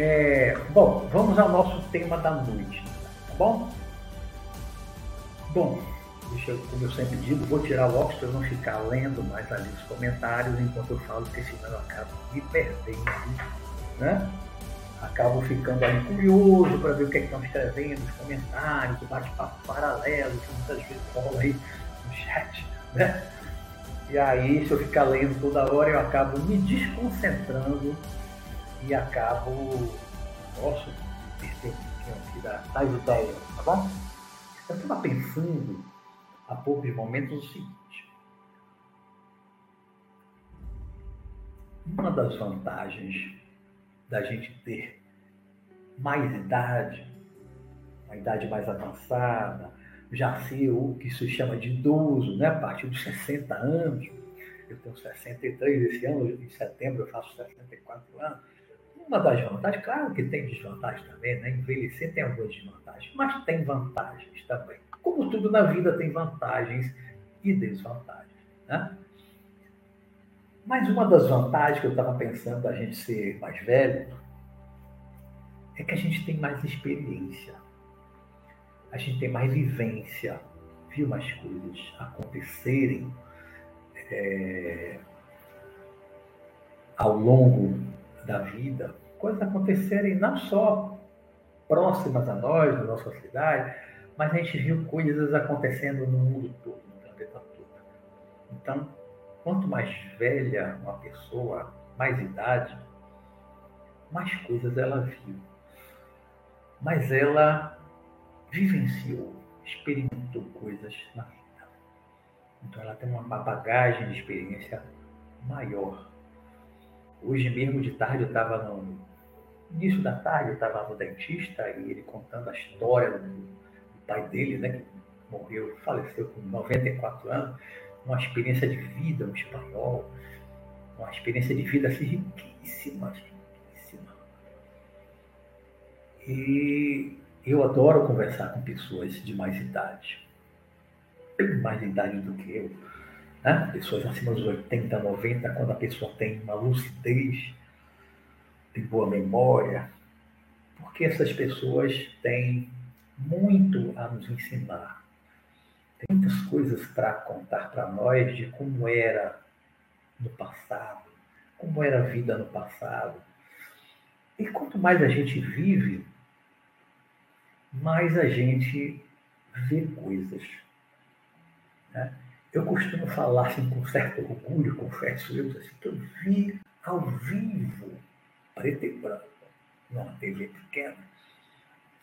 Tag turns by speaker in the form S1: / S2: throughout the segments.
S1: É, bom, vamos ao nosso tema da noite, tá bom? Bom, deixa eu, como eu sempre digo, vou tirar o óculos para não ficar lendo mais ali os comentários enquanto eu falo, porque senão eu acabo me perdendo, né? Acabo ficando ali curioso para ver o que, é estão escrevendo, os comentários, o bate-papo paralelo, que muitas vezes rola aí no chat, né? E aí, se eu ficar lendo toda hora, eu acabo me desconcentrando e acabo. Nossa, perder um aqui da, das ideias, tá bom? Eu estava pensando há poucos momentos o seguinte. Uma das vantagens da gente ter mais idade, uma idade mais avançada, já ser o que se chama de idoso, né? a partir dos 60 anos. Eu tenho 63 esse ano, em setembro eu faço 64 anos. Uma das vantagens, claro que tem desvantagens também, né? Envelhecer tem algumas desvantagens, mas tem vantagens também. Como tudo na vida tem vantagens e desvantagens, né? Mas uma das vantagens que eu estava pensando da gente ser mais velho é que a gente tem mais experiência a gente tem mais vivência, viu mais coisas acontecerem é, ao longo da vida, coisas acontecerem não só próximas a nós, na nossa cidade, mas a gente viu coisas acontecendo no mundo todo, no planeta todo. Então, quanto mais velha uma pessoa, mais idade, mais coisas ela viu. Mas ela vivenciou, experimentou coisas na vida. Então ela tem uma bagagem de experiência maior. Hoje mesmo de tarde eu estava no início da tarde, eu estava no dentista e ele contando a história do, do pai dele, né, que morreu, faleceu com 94 anos, uma experiência de vida, um espanhol, uma experiência de vida assim, riquíssima, riquíssima. E eu adoro conversar com pessoas de mais idade, mais idade do que eu. Né? Pessoas acima dos 80, 90, quando a pessoa tem uma lucidez, tem boa memória, porque essas pessoas têm muito a nos ensinar. Tem muitas coisas para contar para nós de como era no passado, como era a vida no passado. E quanto mais a gente vive, mais a gente vê coisas. Né? Eu costumo falar assim, com certo orgulho, confesso eu, assim, que eu vi ao vivo, preto e branco, numa TV pequena.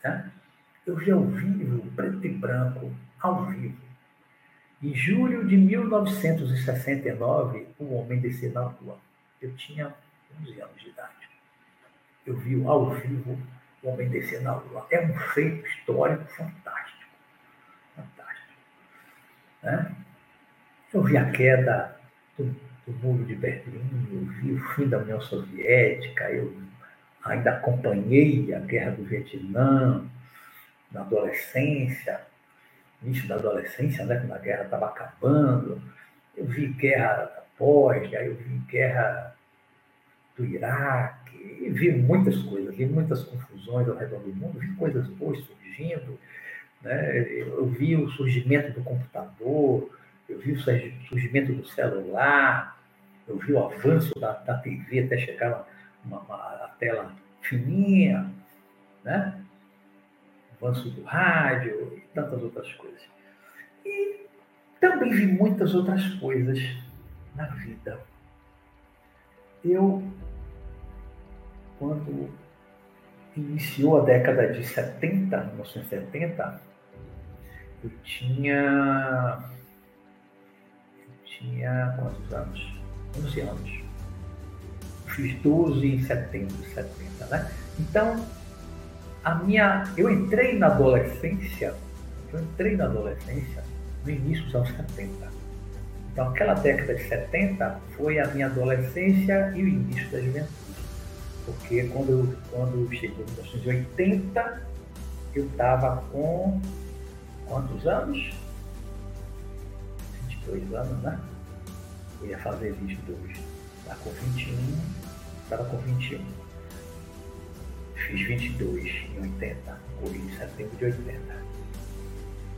S1: Né? Eu vi ao vivo, preto e branco, ao vivo. Em julho de 1969, o homem desceu na rua. Eu tinha 11 anos de idade. Eu vi ao vivo o homem descer na Lua. É um feito histórico fantástico. Fantástico. Né? Eu vi a queda do, do muro de Berlim, eu vi o fim da União Soviética, eu ainda acompanhei a guerra do Vietnã na adolescência, início da adolescência, né, quando a guerra estava acabando. Eu vi guerra após, aí eu vi guerra do Iraque, e vi muitas coisas, vi muitas confusões ao redor do mundo, vi coisas boas surgindo, né? eu vi o surgimento do computador, eu vi o surgimento do celular, eu vi o avanço da, da TV até chegar uma, uma, a tela fininha, né? o avanço do rádio e tantas outras coisas. E também vi muitas outras coisas na vida. Eu quando iniciou a década de 70, 1970, eu tinha. Tinha quantos anos? 11 anos. Fiz 12 em setembro de 70, né? Então, a minha. Eu entrei na adolescência, eu entrei na adolescência no início dos anos 70. Então, aquela década de 70 foi a minha adolescência e o início da juventude. Porque quando, quando chegou em 1980, eu estava com quantos anos? 22 anos, né? Eu ia fazer 22. Estava com 21, estava com 21. Fiz 22 em 80, morri em setembro de 80.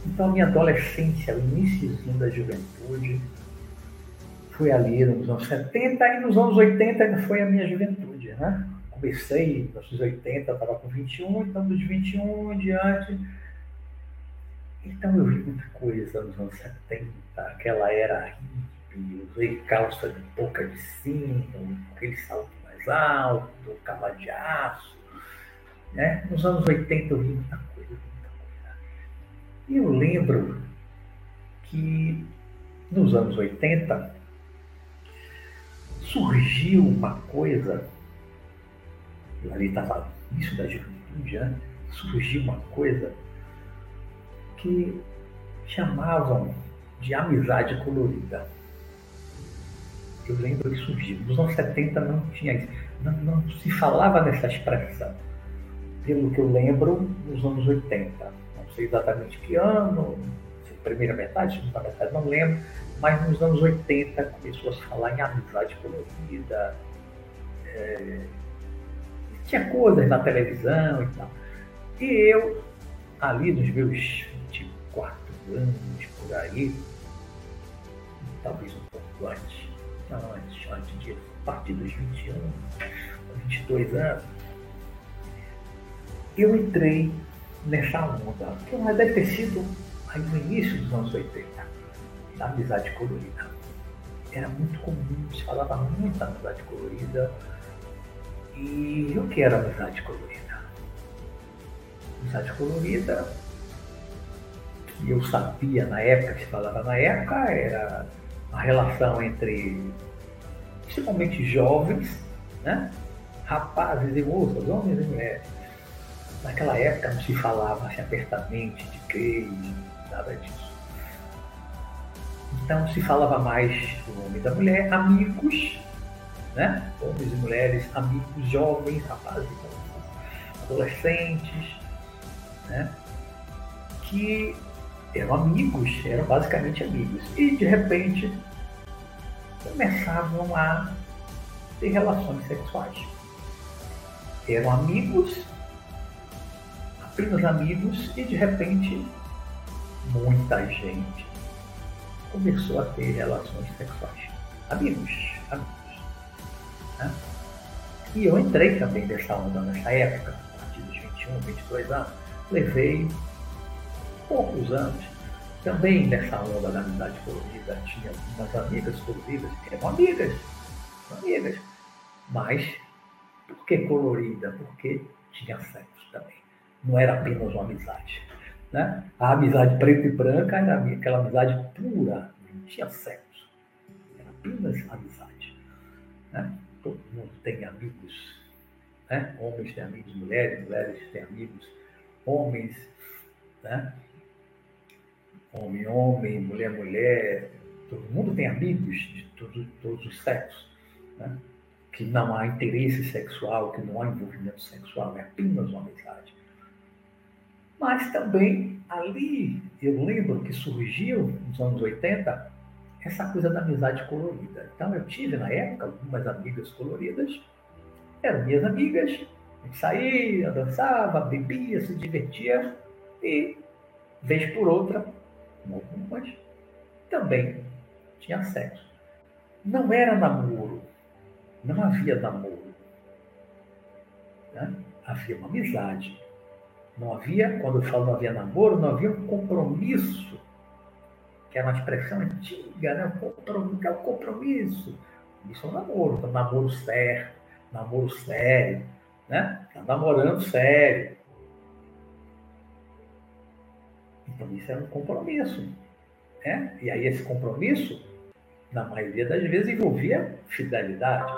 S1: Então, minha adolescência, o iníciozinho da juventude, foi ali nos anos 70 e nos anos 80 ainda foi a minha juventude, né? Comecei nos anos 80, estava com 21, então dos 21 em diante. Então eu vi muita coisa nos anos 70, aquela era hippie, usei calça de boca de sino, aquele salto mais alto, cava de aço. Né? Nos anos 80 eu vi muita coisa, muita coisa. E eu lembro que nos anos 80 surgiu uma coisa, eu ali estava isso da juventude, né? surgiu uma coisa que chamavam de amizade colorida. Eu lembro que surgiu. Nos anos 70 não tinha isso. Não, não se falava nessa expressão. Pelo que eu lembro, nos anos 80. Não sei exatamente que ano, primeira metade, segunda metade, não lembro mas nos anos 80 começou a se falar em amizade colorida, é, tinha coisas na televisão e tal. E eu, ali nos meus 24 anos, por aí, talvez um pouco antes, não antes, antes de, a partir dos 21, 22 anos, eu entrei nessa onda, que deve ter sido aí no início dos anos 80 da amizade colorida. Era muito comum, se falava muito da amizade colorida. E o que era amizade colorida? Amizade colorida, que eu sabia na época, que se falava na época, era a relação entre principalmente jovens, né? rapazes e moças, homens e mulheres. Naquela época não se falava assim, apertamente de gays, nada disso. Então se falava mais do homem e da mulher, amigos, né? homens e mulheres, amigos, jovens, rapazes, adolescentes, né? que eram amigos, eram basicamente amigos. E de repente começavam a ter relações sexuais. Eram amigos, apenas amigos, e de repente muita gente começou a ter relações sexuais. Amigos, amigos. Né? E eu entrei também nessa onda nessa época, a partir dos 21, 22 anos. Levei poucos anos também nessa onda da amizade colorida. Tinha umas amigas coloridas que eram amigas, amigas. Mas por que colorida? Porque tinha sexo também. Não era apenas uma amizade. Né? A amizade preta e branca era aquela amizade pura, não tinha sexo. Era apenas amizade. Né? Todo mundo tem amigos. Né? Homens têm amigos, mulheres, mulheres têm amigos, homens. Né? Homem, homem, mulher, mulher. Todo mundo tem amigos de todos, os sexos. Né? Que não há interesse sexual, que não há envolvimento sexual, é apenas uma amizade. Mas também ali, eu lembro que surgiu, nos anos 80, essa coisa da amizade colorida. Então eu tive na época algumas amigas coloridas, eram minhas amigas, a gente saía, dançava, bebia, se divertia e, vez por outra, algumas, também tinha sexo. Não era namoro, não havia namoro. Né? Havia uma amizade não havia, quando eu falo não havia namoro, não havia um compromisso, que é uma expressão antiga, né? Compromisso, é o compromisso. Isso é um namoro, namoro certo, namoro sério, né? Está namorando sério. Isso é um compromisso. Né? E aí esse compromisso, na maioria das vezes, envolvia fidelidade.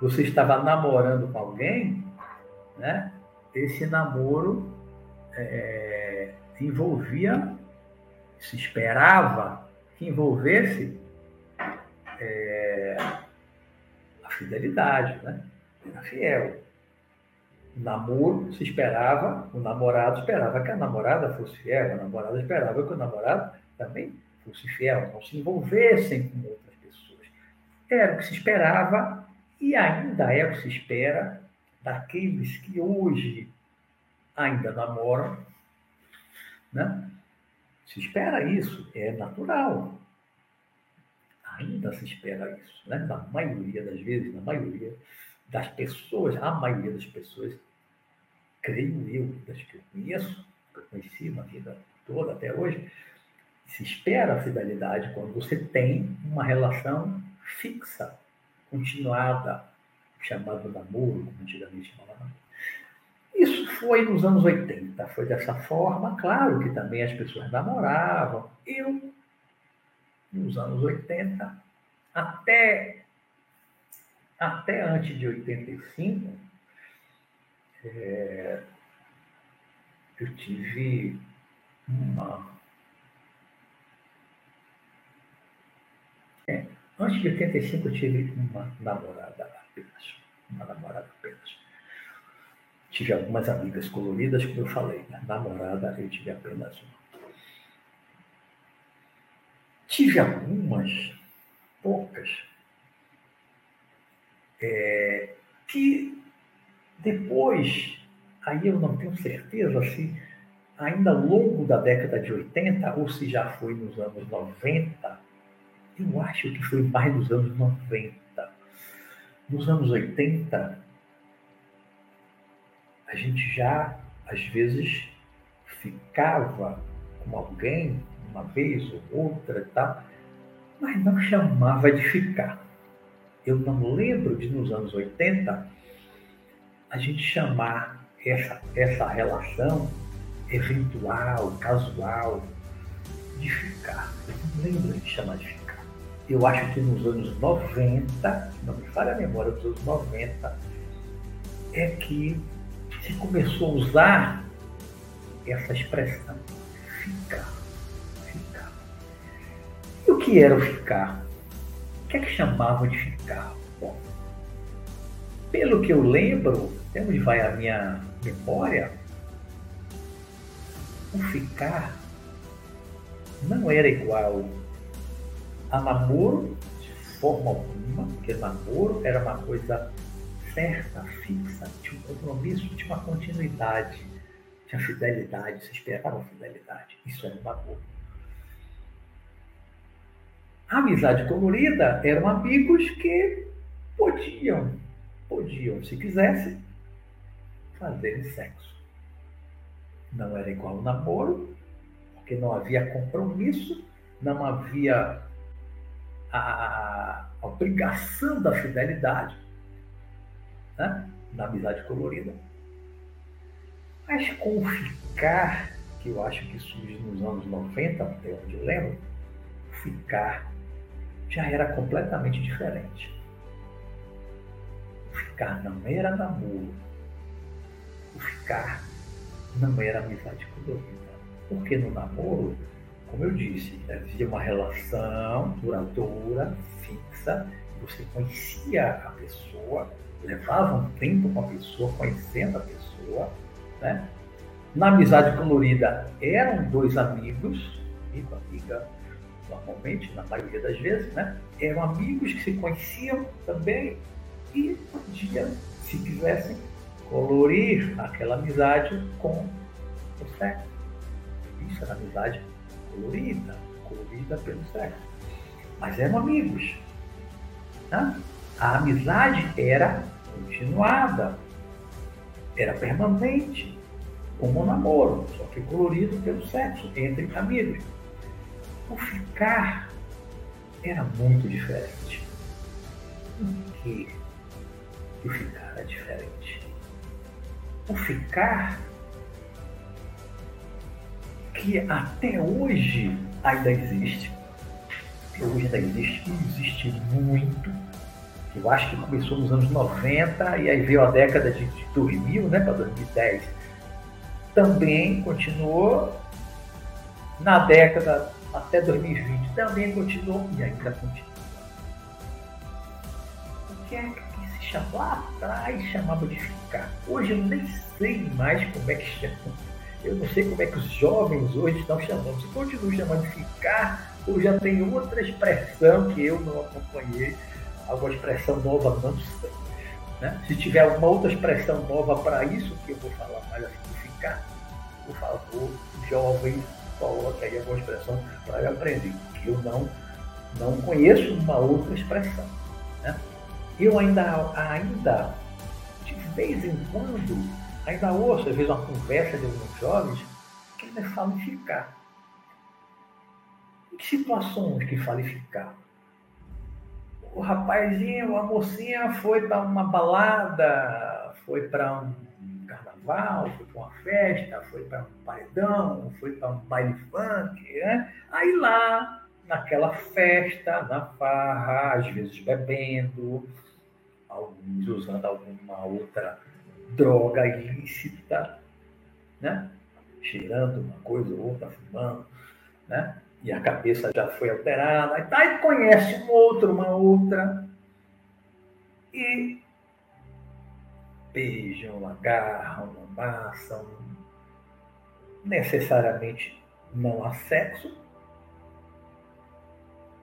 S1: Você estava namorando com alguém, né? Esse namoro é, envolvia, se esperava que envolvesse é, a fidelidade, né? Era fiel. Namoro se esperava, o namorado esperava que a namorada fosse fiel, a namorada esperava que o namorado também fosse fiel, não se envolvessem com outras pessoas. Era o que se esperava e ainda é o que se espera daqueles que hoje ainda namoram, né? Se espera isso, é natural. Ainda se espera isso, né? Na maioria das vezes, na maioria das pessoas, a maioria das pessoas, creio eu, das que eu conheço, que eu conheci na vida toda até hoje, se espera a fidelidade quando você tem uma relação fixa, continuada, chamado namoro, como antigamente chamava Isso foi nos anos 80, foi dessa forma. Claro que também as pessoas namoravam. Eu, nos anos 80, até, até antes de 85, é, eu tive uma. É, antes de 85 eu tive uma namorada apenas. Uma namorada apenas. Tive algumas amigas coloridas, como eu falei, né? namorada eu tive apenas uma. Tive algumas, poucas, é, que depois, aí eu não tenho certeza se ainda longo da década de 80 ou se já foi nos anos 90, eu acho que foi mais nos anos 90. Nos anos 80, a gente já, às vezes, ficava com alguém, uma vez ou outra e tal, mas não chamava de ficar. Eu não lembro de, nos anos 80, a gente chamar essa, essa relação eventual, casual, de ficar. Eu não lembro de chamar de ficar. Eu acho que nos anos 90, não me falha a memória, nos anos 90, é que se começou a usar essa expressão, ficar, ficar. E o que era o ficar? Que é que chamavam de ficar? Bom, pelo que eu lembro, até onde vai a minha memória, o ficar não era igual a namoro de forma alguma, porque namoro era uma coisa certa, fixa, tinha um compromisso, tinha uma continuidade, tinha fidelidade, se esperava fidelidade. Isso era namoro. A amizade colorida eram amigos que podiam, podiam, se quisessem, fazer sexo. Não era igual ao namoro, porque não havia compromisso, não havia a, obrigação da fidelidade né? na amizade colorida. Mas com o ficar, que eu acho que surge nos anos 90, até onde eu lembro, o ficar já era completamente diferente. Ficar não era namoro. Ficar não era amizade colorida. Porque no namoro, como eu disse, havia uma relação duradoura, fixa, você conhecia a pessoa, levava um tempo com a pessoa, conhecendo a pessoa. Né? Na amizade colorida eram dois amigos, amigo, amiga, normalmente, na maioria das vezes, né? eram amigos que se conheciam também e podiam, se quisessem, colorir aquela amizade com o sexo. Isso era amizade colorida, colorida pelo sexo. Mas eram amigos. Né? A amizade era continuada, era permanente, como um namoro, só que colorido pelo sexo, entre amigos. O ficar era muito diferente. Por que o ficar é diferente? O ficar que até hoje ainda existe, que hoje ainda existe, existe muito. Eu acho que começou nos anos 90 e aí veio a década de, de 2000, né, para 2010. Também continuou na década até 2020, também continuou e ainda continua. O que é que se chamava lá atrás chamava de ficar? Hoje eu nem sei mais como é que chama eu não sei como é que os jovens hoje estão chamando. Se continuam chamando de ficar, ou já tem outra expressão que eu não acompanhei, alguma expressão nova, não sei. Né? Se tiver alguma outra expressão nova para isso, que eu vou falar mais a significar, por favor, jovens, coloque aí alguma expressão para eu aprender, que eu não, não conheço uma outra expressão. Né? Eu ainda, ainda, de vez em quando, ainda ouço, às vezes, uma conversa de alguns jovens que ainda falam ficar. Em que situações que falam ficar? O rapazinho, a mocinha foi para uma balada, foi para um carnaval, foi para uma festa, foi para um paredão, foi para um baile funk, né? Aí lá, naquela festa, na farra, às vezes bebendo, alguns usando alguma outra droga ilícita, né? Cheirando uma coisa ou outra, fumando, né? E a cabeça já foi alterada, aí, conhece um outro, uma outra, e beijam, agarram, amassam. Necessariamente não há sexo.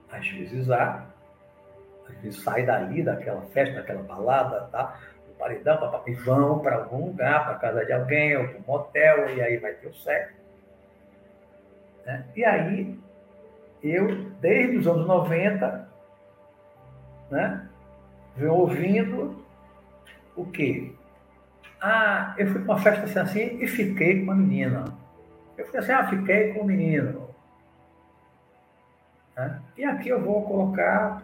S1: Às vezes há. Às vezes sai dali, daquela festa, daquela balada, tá? do paredão, papá, e vão para algum lugar, para casa de alguém, ou para um motel, e aí vai ter o sexo. Né? E aí, eu, desde os anos 90, né, venho ouvindo o quê? Ah, eu fui para uma festa assim, assim e fiquei com uma menina. Eu falei assim, ah, fiquei com um menino. Né? E aqui eu vou colocar,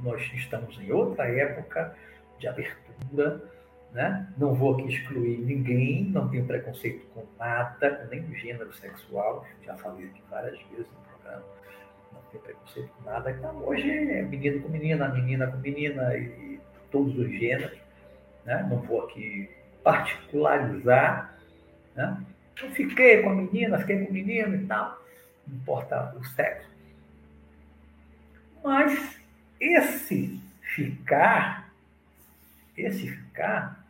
S1: nós estamos em outra época de abertura, né? não vou aqui excluir ninguém, não tenho preconceito com nada, com nenhum gênero sexual, já falei aqui várias vezes no programa, não tenho preconceito com nada. Então, hoje é menino com menina, menina com menina, e todos os gêneros. Né? Não vou aqui particularizar. Né? Eu fiquei com a menina, fiquei com o menino e tal, não importa o sexo. Mas esse ficar, esse ficar,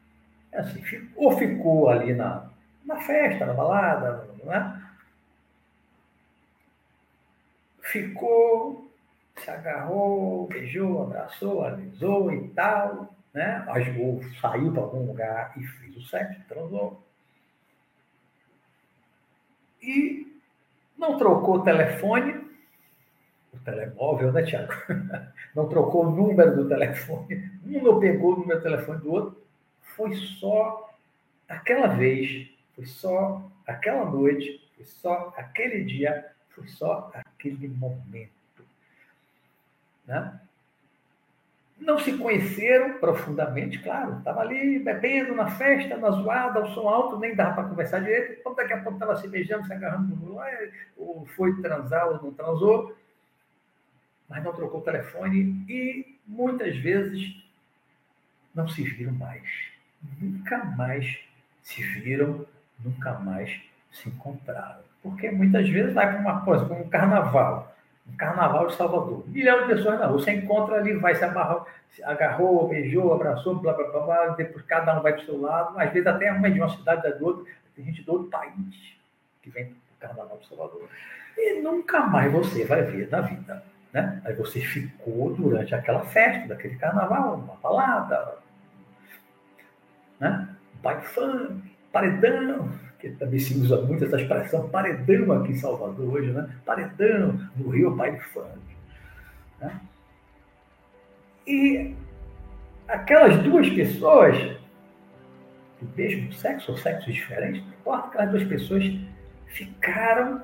S1: é assim, ou ficou ali na, na festa, na balada, né? ficou, se agarrou, beijou, abraçou, alisou e tal, né? Ou saiu para algum lugar e fez o sexo, transou. E não trocou o telefone, o telemóvel, né, Tiago? Não trocou o número do telefone, um não pegou o número do telefone do outro. Foi só aquela vez, foi só aquela noite, foi só aquele dia, foi só aquele momento. Né? Não se conheceram profundamente, claro. Estava ali bebendo na festa, na zoada, o som alto, nem dava para conversar direito. Então, daqui a pouco estava se beijando, se agarrando ou foi transar ou não transou, mas não trocou o telefone e muitas vezes não se viram mais. Nunca mais se viram, nunca mais se encontraram. Porque muitas vezes vai para uma coisa, para um carnaval carnaval de Salvador. Milhão de pessoas na rua. Você encontra ali, vai se amarrar, se agarrou, beijou, abraçou, blá, blá, blá, blá, depois cada um vai para o seu lado. Às vezes até uma de uma cidade da do outro. Tem gente do outro país que vem para o carnaval de Salvador. E nunca mais você vai ver na vida. Né? Aí você ficou durante aquela festa, daquele carnaval, uma balada, né? funk, paredão, que também se usa muito essa expressão paredão aqui em Salvador hoje, né? Paredão, no Rio, baile funk. Né? E aquelas duas pessoas, do mesmo sexo ou sexos diferentes, não importa, aquelas duas pessoas ficaram,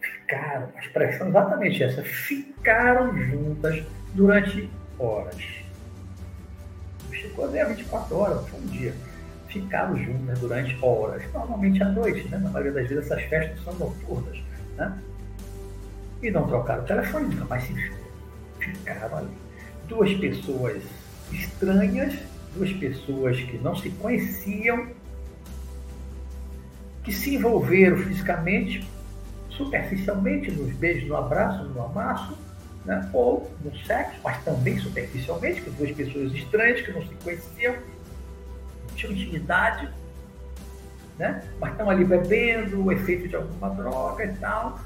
S1: ficaram, a expressão é exatamente essa, ficaram juntas durante horas. Chegou a 24 horas, foi um dia ficaram juntas durante horas, normalmente à noite, né? na maioria das vezes essas festas são noturnas, né? e não trocaram o telefone, nunca mais se viram, ficaram ali. Duas pessoas estranhas, duas pessoas que não se conheciam, que se envolveram fisicamente, superficialmente, nos beijos, no abraço, no amasso, né? ou no sexo, mas também superficialmente, que duas pessoas estranhas que não se conheciam, tinham intimidade, né? mas estão ali bebendo, o efeito de alguma droga e tal,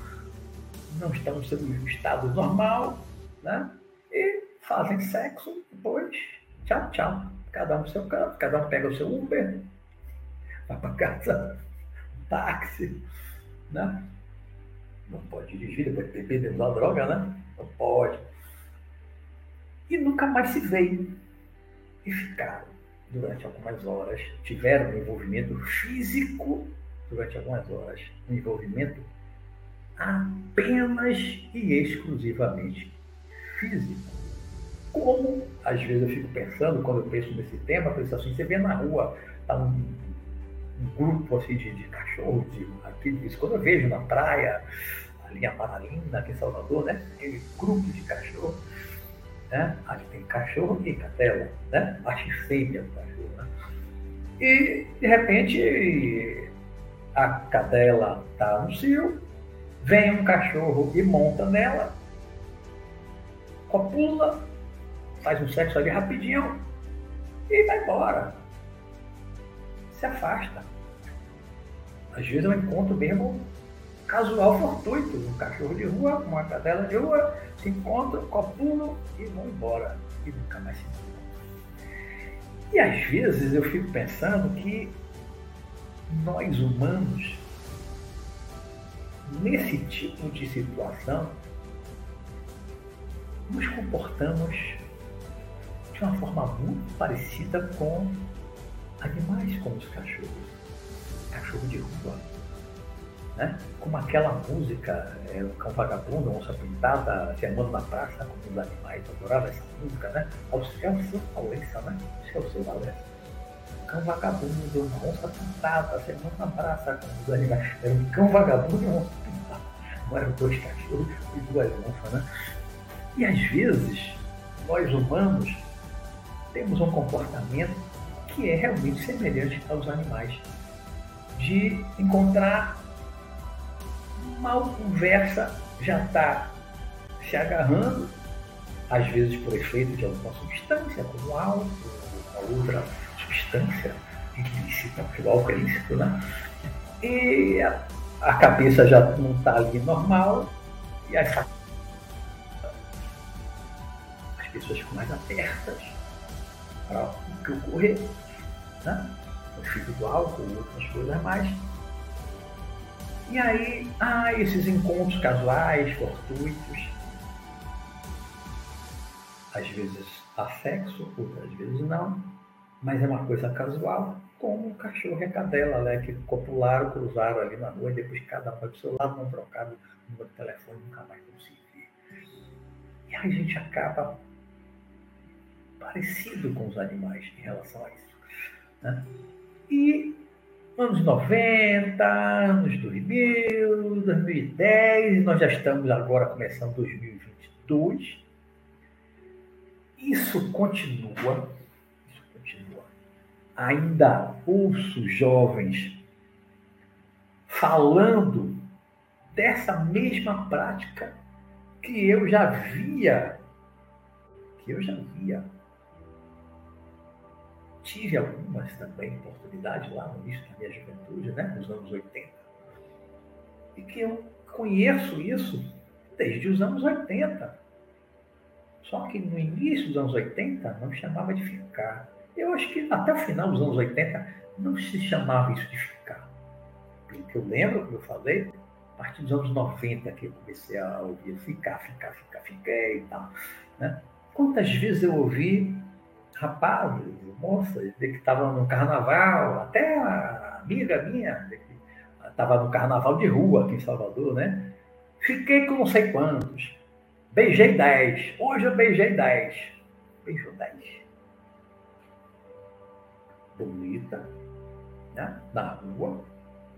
S1: não estão no estado normal, né? e fazem sexo, depois, tchau, tchau. cada um pro seu canto, cada um pega o seu Uber, vai para casa, táxi, né? Não pode dirigir depois de beber, usar droga, né? Não pode. E nunca mais se veio. E ficaram durante algumas horas, tiveram envolvimento físico durante algumas horas, um envolvimento apenas e exclusivamente físico. Como, às vezes, eu fico pensando, quando eu penso nesse tema, eu penso assim, você vê na rua, tá um, um grupo assim, de, de cachorros, de, aqui, isso quando eu vejo na praia, ali em Amaralina, aqui em Salvador, né? Aquele grupo de cachorros, né? Tem cachorro e cadela, né? E fêmea do cachorro, né? E, de repente, a cadela está no cio, vem um cachorro e monta nela, copula, faz um sexo ali rapidinho e vai embora. Se afasta. Às vezes eu encontro mesmo casual fortuito, um cachorro de rua, uma cadela de rua, se encontram, copulam e vão embora. E nunca mais se encontram. E às vezes eu fico pensando que nós humanos, nesse tipo de situação, nos comportamos de uma forma muito parecida com animais como os cachorros. Cachorro de rua. Né? Como aquela música, é, o Cão Vagabundo, Onça Pintada, se amando na praça com os animais. Eu adorava essa música, né? Ao céu, seu Valença, né? O seu Valença. Cão Vagabundo, uma onça pintada, se amando na praça com os animais. Era um cão vagabundo e uma onça pintada. Não eram dois cachorros e duas onças, né? E às vezes, nós humanos temos um comportamento que é realmente semelhante aos animais, de encontrar mal conversa, já está se agarrando, às vezes por efeito de alguma substância, como álcool, ou outra substância ilícita, porque álcool é ilícito, né? E a, cabeça já não está ali normal, e as, as pessoas ficam mais abertas para o que ocorrer, né? O efeito do álcool, outras coisas mais. E aí, ah, esses encontros casuais, fortuitos. Às vezes há sexo, outras vezes não. Mas é uma coisa casual, como um cachorro e a cadela, né? Que copularam, cruzaram ali na rua e depois cada um vai pro seu lado, não trocaram o número de telefone, nunca mais vão se ver. E aí a gente acaba parecido com os animais em relação a isso. Né? E anos 90, anos 2000, 2010, nós já estamos agora começando 2022. Isso continua, isso continua. Ainda ouço jovens falando dessa mesma prática que eu já via, que eu já via tive algumas também oportunidades lá no início da minha juventude, né, nos anos 80, e que eu conheço isso desde os anos 80. Só que no início dos anos 80 não chamava de ficar. Eu acho que até o final dos anos 80 não se chamava isso de ficar. Pelo que eu lembro, como eu falei, a partir dos anos 90 que eu comecei a ouvir ficar, ficar, ficar, fiquei e tal. Né? Quantas vezes eu ouvi rapazes, moças, que estavam no carnaval, até a amiga minha, estava no carnaval de rua aqui em Salvador, né? Fiquei com não sei quantos. Beijei 10. Hoje eu beijei 10. Beijou 10. Bonita, né? Na rua,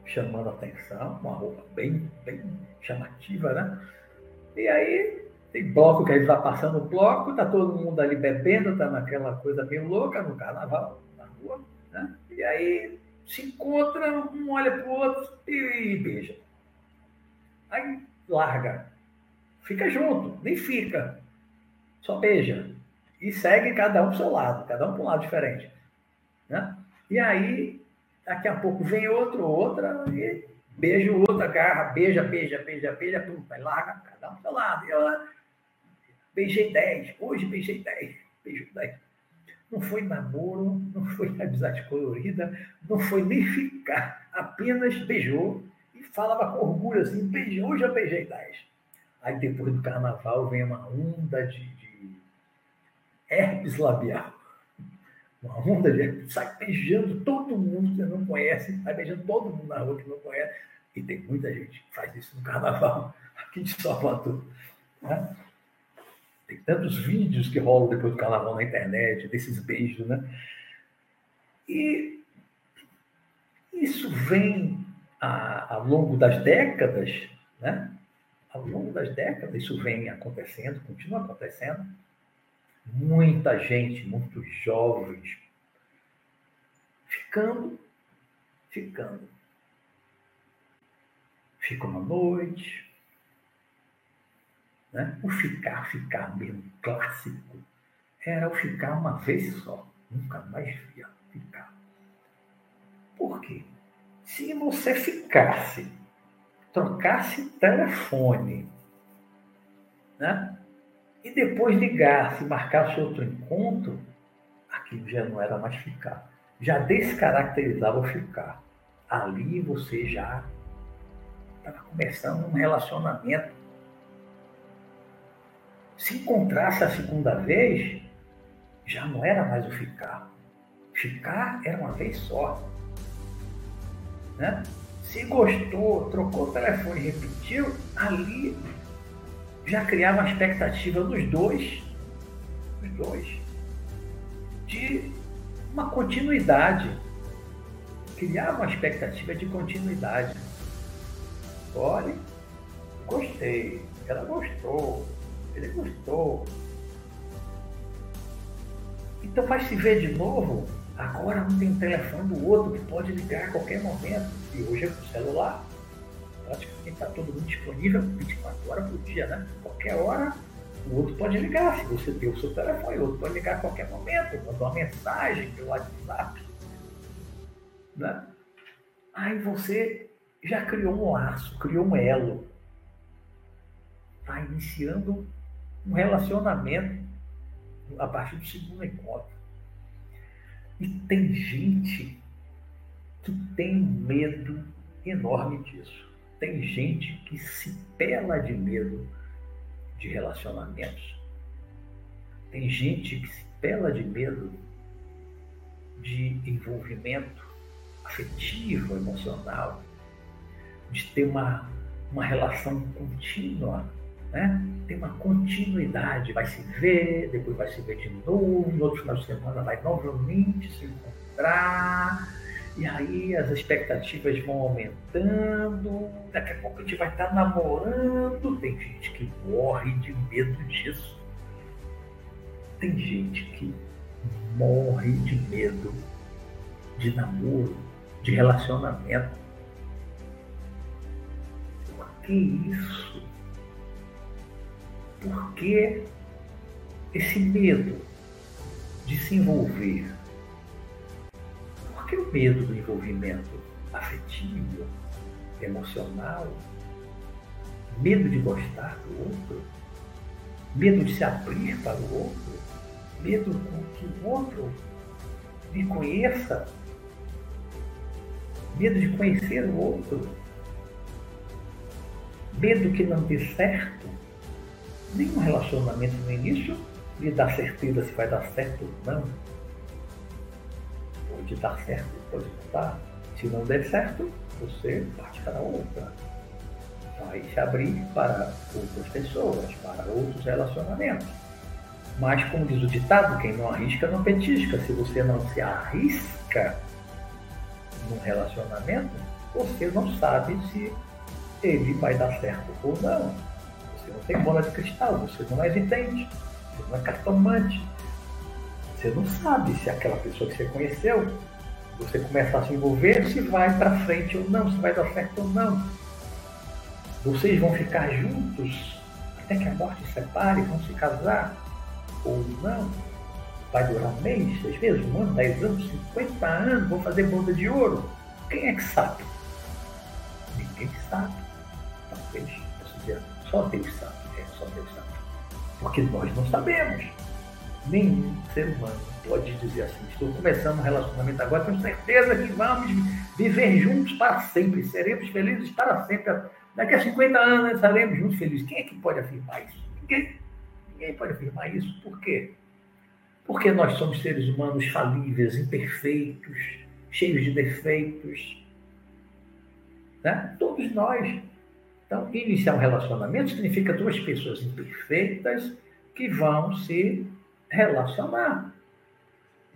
S1: chamando atenção, uma roupa bem, bem chamativa, né? E aí tem bloco que a gente vai passando o bloco, tá todo mundo ali bebendo, tá naquela coisa meio louca no carnaval, na rua, né? E aí se encontra, um olha pro outro e, beija. Aí larga. Fica junto, nem fica. Só beija. E segue cada um pro seu lado, cada um para um lado diferente. Né? E aí, daqui a pouco vem outro, outra, e beija o outro, agarra, beija, beija, beija, beija, pum, vai larga, cada um pro seu lado. E eu, beijei 10, hoje beijei 10, beijo 10. não foi namoro, não foi amizade colorida, não foi nem ficar, apenas beijou e falava com orgulho assim, beijou, hoje eu beijei 10. Aí depois do carnaval vem uma onda de, de herpes labial. Uma onda de herpes, sai beijando todo mundo que você não conhece, sai beijando todo mundo na rua que não conhece. E tem muita gente que faz isso no carnaval aqui de Salvador. Né? Tem tantos vídeos que rolam depois do carnaval na internet, desses beijos, né? E isso vem a, ao longo das décadas, né? Ao longo das décadas, isso vem acontecendo, continua acontecendo. Muita gente, muitos jovens, ficando, ficando. Ficam à noite, né? O ficar, ficar mesmo clássico, era o ficar uma vez só. Nunca mais via ficar. Por quê? Se você ficasse, trocasse telefone, né? e depois ligasse, marcasse outro encontro, aquilo já não era mais ficar. Já descaracterizava o ficar. Ali você já estava começando um relacionamento se encontrasse a segunda vez, já não era mais o ficar. Ficar era uma vez só. Né? Se gostou, trocou o telefone repetiu, ali já criava uma expectativa dos dois, dos dois, de uma continuidade. Criava uma expectativa de continuidade. Olha, gostei, ela gostou, ele gostou. Então vai se ver de novo. Agora não tem telefone do outro que pode ligar a qualquer momento. E hoje é com o celular. Praticamente está todo mundo disponível 24 horas por dia, né? Qualquer hora o outro pode ligar. Se você tem o seu telefone, o outro pode ligar a qualquer momento, mandar uma mensagem pelo WhatsApp. Né? Aí você já criou um laço, criou um elo. Está iniciando um relacionamento a partir do segundo encontro. E tem gente que tem medo enorme disso. Tem gente que se pela de medo de relacionamentos. Tem gente que se pela de medo de envolvimento afetivo, emocional, de ter uma, uma relação contínua né? Tem uma continuidade, vai se ver, depois vai se ver de novo, no outro final de semana vai novamente se encontrar, e aí as expectativas vão aumentando, daqui a pouco a gente vai estar namorando. Tem gente que morre de medo disso. Tem gente que morre de medo de namoro, de relacionamento. Por que isso? Por que esse medo de se envolver? Por que o medo do envolvimento afetivo, emocional? Medo de gostar do outro? Medo de se abrir para o outro? Medo com que o outro me conheça? Medo de conhecer o outro? Medo que não dê certo? Nenhum relacionamento no início lhe dá certeza se vai dar certo ou não. Pode dar certo, pode não dar. Se não der certo, você parte para outra. Vai se abrir para outras pessoas, para outros relacionamentos. Mas, como diz o ditado, quem não arrisca não petisca. Se você não se arrisca num relacionamento, você não sabe se ele vai dar certo ou não. Você não tem bola de cristal, você não é vidente, você não é cartomante. Você não sabe se aquela pessoa que você conheceu, você começa a se envolver, se vai para frente ou não, se vai dar certo ou não. Vocês vão ficar juntos até que a morte separe, vão se casar ou não. Vai durar um mês, seis meses, um ano, dez anos, cinquenta anos, vão fazer boda de ouro. Quem é que sabe? Ninguém sabe. Talvez, posso dizer, só Deus sabe. É, só Deus sabe. Porque nós não sabemos. nenhum ser humano pode dizer assim: estou começando um relacionamento agora, tenho certeza que vamos viver juntos para sempre, seremos felizes para sempre. Daqui a 50 anos estaremos juntos felizes. Quem é que pode afirmar isso? Ninguém. Ninguém pode afirmar isso. Por quê? Porque nós somos seres humanos falíveis, imperfeitos, cheios de defeitos. Né? Todos nós. Então, iniciar um relacionamento significa duas pessoas imperfeitas que vão se relacionar.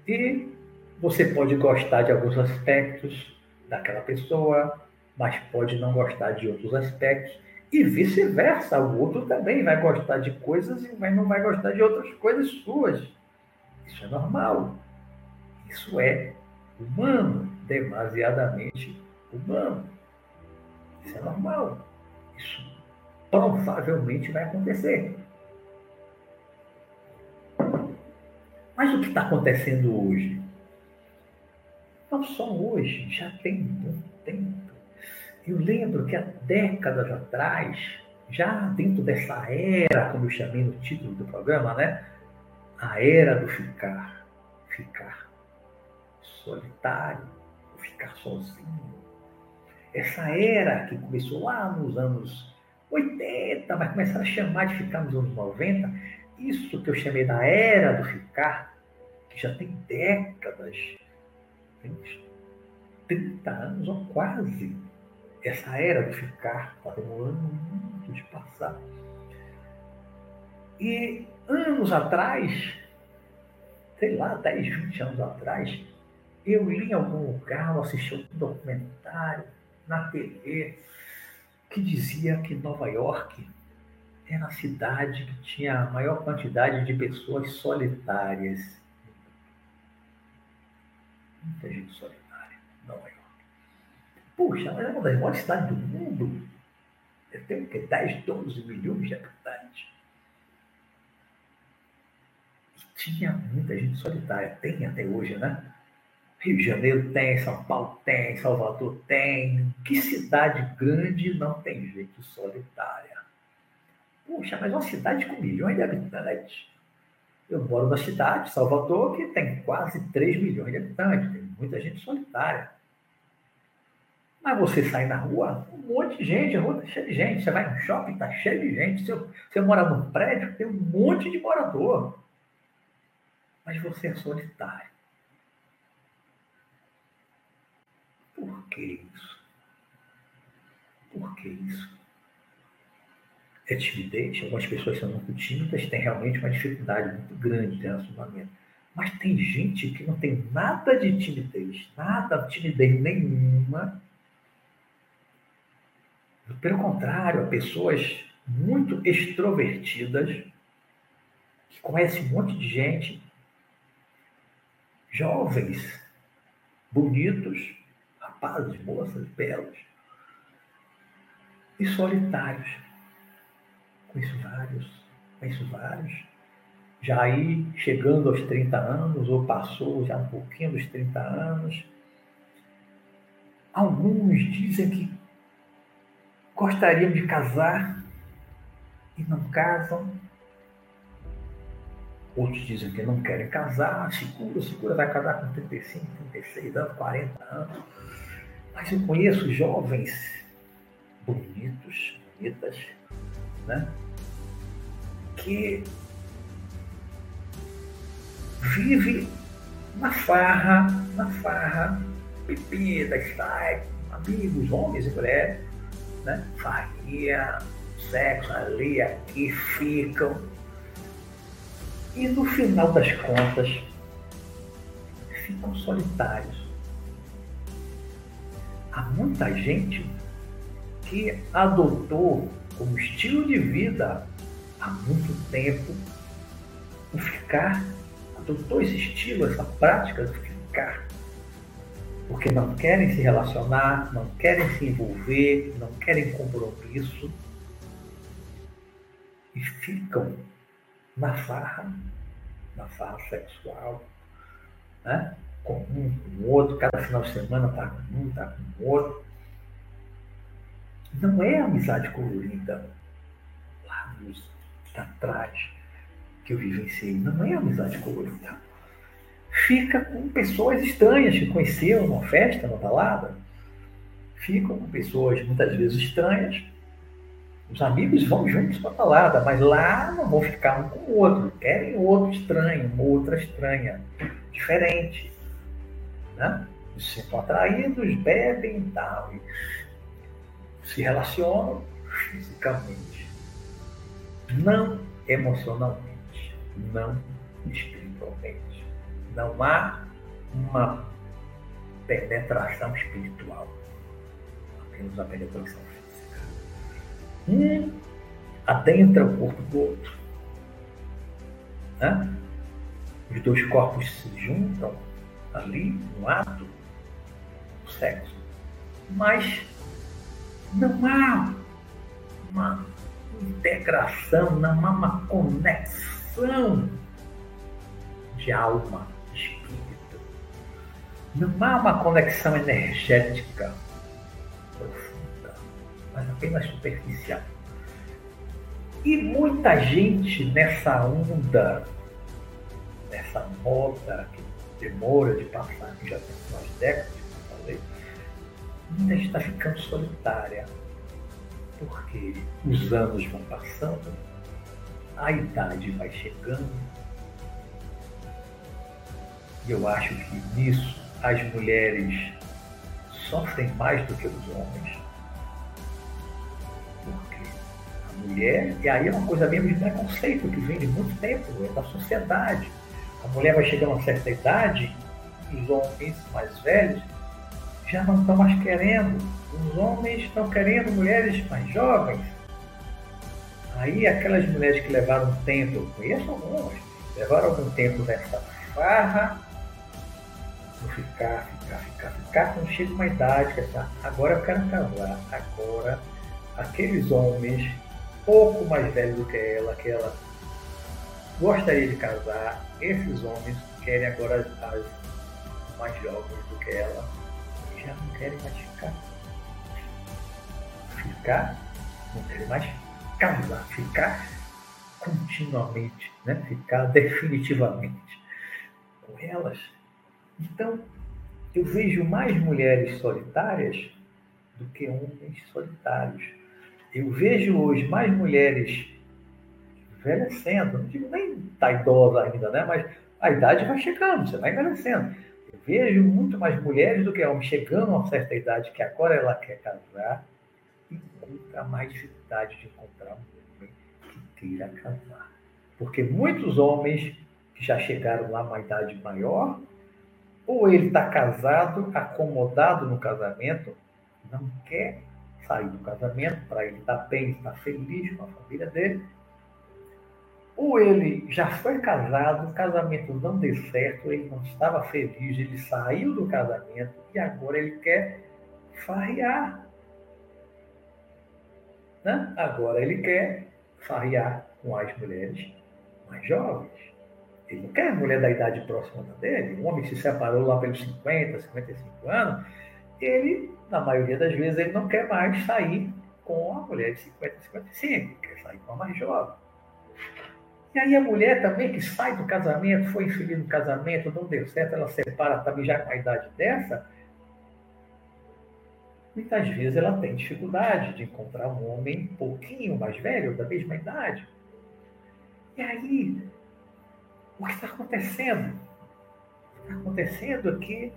S1: E você pode gostar de alguns aspectos daquela pessoa, mas pode não gostar de outros aspectos. E vice-versa, o outro também vai gostar de coisas e não vai gostar de outras coisas suas. Isso é normal. Isso é humano, demasiadamente humano. Isso é normal. Isso provavelmente vai acontecer. Mas o que está acontecendo hoje? Não só hoje, já tem muito tempo. Eu lembro que há décadas atrás, já dentro dessa era, como eu chamei no título do programa, né? A era do ficar. Ficar solitário, ficar sozinho. Essa era que começou lá nos anos 80, mas começaram a chamar de ficar nos anos 90, isso que eu chamei da era do ficar, que já tem décadas, tem 30 anos ou quase, essa era do ficar está demorando muito de passar. E anos atrás, sei lá, 10, 20 anos atrás, eu li em algum lugar, assisti um documentário na TV que dizia que Nova York era a cidade que tinha a maior quantidade de pessoas solitárias. Muita gente solitária, Nova York. Puxa, mas é uma das maiores cidades do mundo. Tem o quê? 10, 12 milhões de habitantes. E tinha muita gente solitária. Tem até hoje, né? Rio de Janeiro tem, São Paulo tem, Salvador tem. Que cidade grande não tem gente solitária? Puxa, mas uma cidade com milhões de habitantes. Eu moro na cidade, Salvador, que tem quase 3 milhões de habitantes, tem muita gente solitária. Mas você sai na rua, um monte de gente, a rua está cheia de gente. Você vai no shopping, está cheio de gente. Se você mora num prédio, tem um monte de morador. Mas você é solitário. Por que isso? Por que isso? é timidez, algumas pessoas são muito tímidas, têm realmente uma dificuldade muito grande de relacionamento. Mas tem gente que não tem nada de timidez, nada, timidez nenhuma. Pelo contrário, pessoas muito extrovertidas, que conhecem um monte de gente, jovens, bonitos, rapazes, moças, belos, e solitários Conheço vários, conheço vários. Já aí chegando aos 30 anos, ou passou já um pouquinho dos 30 anos. Alguns dizem que gostariam de casar e não casam. Outros dizem que não querem casar, segura, segura, vai casar com 35, 36 anos, 40 anos. Mas eu conheço jovens bonitos, bonitas, né? que vive na farra, na farra, bebida, está amigos, homens e mulheres, né? Farria, sexo ali, aqui, ficam. E no final das contas, ficam solitários. Há muita gente que adotou como estilo de vida há muito tempo o ficar, adotou esse estilo, essa prática do ficar, porque não querem se relacionar, não querem se envolver, não querem compromisso e ficam na farra, na farra sexual, né? Com um, com o outro, cada final de semana está com um, está com o outro. Não é amizade colorida lá nos atrás. que eu vivenciei, não é amizade colorida. Fica com pessoas estranhas que conheceu numa festa, numa balada. Ficam com pessoas muitas vezes estranhas. Os amigos vão juntos para a balada, mas lá não vão ficar um com o outro. Querem outro estranho, uma outra estranha, diferente. Né? Se sentem atraídos, bebem e tal. E se relacionam fisicamente. Não emocionalmente. Não espiritualmente. Não há uma penetração espiritual. Apenas a penetração física. Um adentra o corpo do outro. Né? Os dois corpos se juntam ali no ato do sexo. Mas não há uma integração, não há uma conexão de alma, espírito. Não há uma conexão energética profunda, mas apenas superficial. E muita gente nessa onda, nessa moda que demora de passar, que já tem umas décadas, como falei, ainda está ficando solitária. Porque os anos vão passando, a idade vai chegando, e eu acho que nisso as mulheres sofrem mais do que os homens. Porque a mulher, e aí é uma coisa mesmo de preconceito que vem de muito tempo, é da sociedade a mulher vai chegar a uma certa idade, os homens mais velhos já não estão mais querendo. Os homens estão querendo mulheres mais jovens. Aí aquelas mulheres que levaram tempo, eu conheço algumas, levaram algum tempo nessa farra, vou ficar, ficar, ficar, ficar, quando chega uma idade essa, agora eu quero casar, agora aqueles homens pouco mais velhos do que ela, que ela gostaria de casar, esses homens querem agora as mais jovens do que ela e já não querem mais ficar. Ficar, não querem mais casar, ficar continuamente, né? ficar definitivamente com elas. Então, eu vejo mais mulheres solitárias do que homens solitários. Eu vejo hoje mais mulheres envelhecendo, não digo nem está idosa ainda, né? mas a idade vai chegando, você vai envelhecendo. Eu vejo muito mais mulheres do que homens chegando a uma certa idade que agora ela quer casar e encontra mais dificuldade de encontrar um homem que queira casar. Porque muitos homens que já chegaram lá uma idade maior, ou ele está casado, acomodado no casamento, não quer sair do casamento para ele estar tá bem, estar feliz com a família dele, ou ele já foi casado, o casamento não deu certo, ele não estava feliz, ele saiu do casamento e agora ele quer farrear. Né? Agora ele quer farrear com as mulheres mais jovens. Ele não quer mulher da idade próxima dele. Um homem se separou lá pelos 50, 55 anos, ele, na maioria das vezes, ele não quer mais sair com a mulher de 50, 55, quer sair com a mais jovem. E aí a mulher também que sai do casamento, foi infeliz no casamento, não deu certo, ela separa também já com a idade dessa, muitas vezes ela tem dificuldade de encontrar um homem um pouquinho mais velho, da mesma idade. E aí, o que está acontecendo? O que está acontecendo é que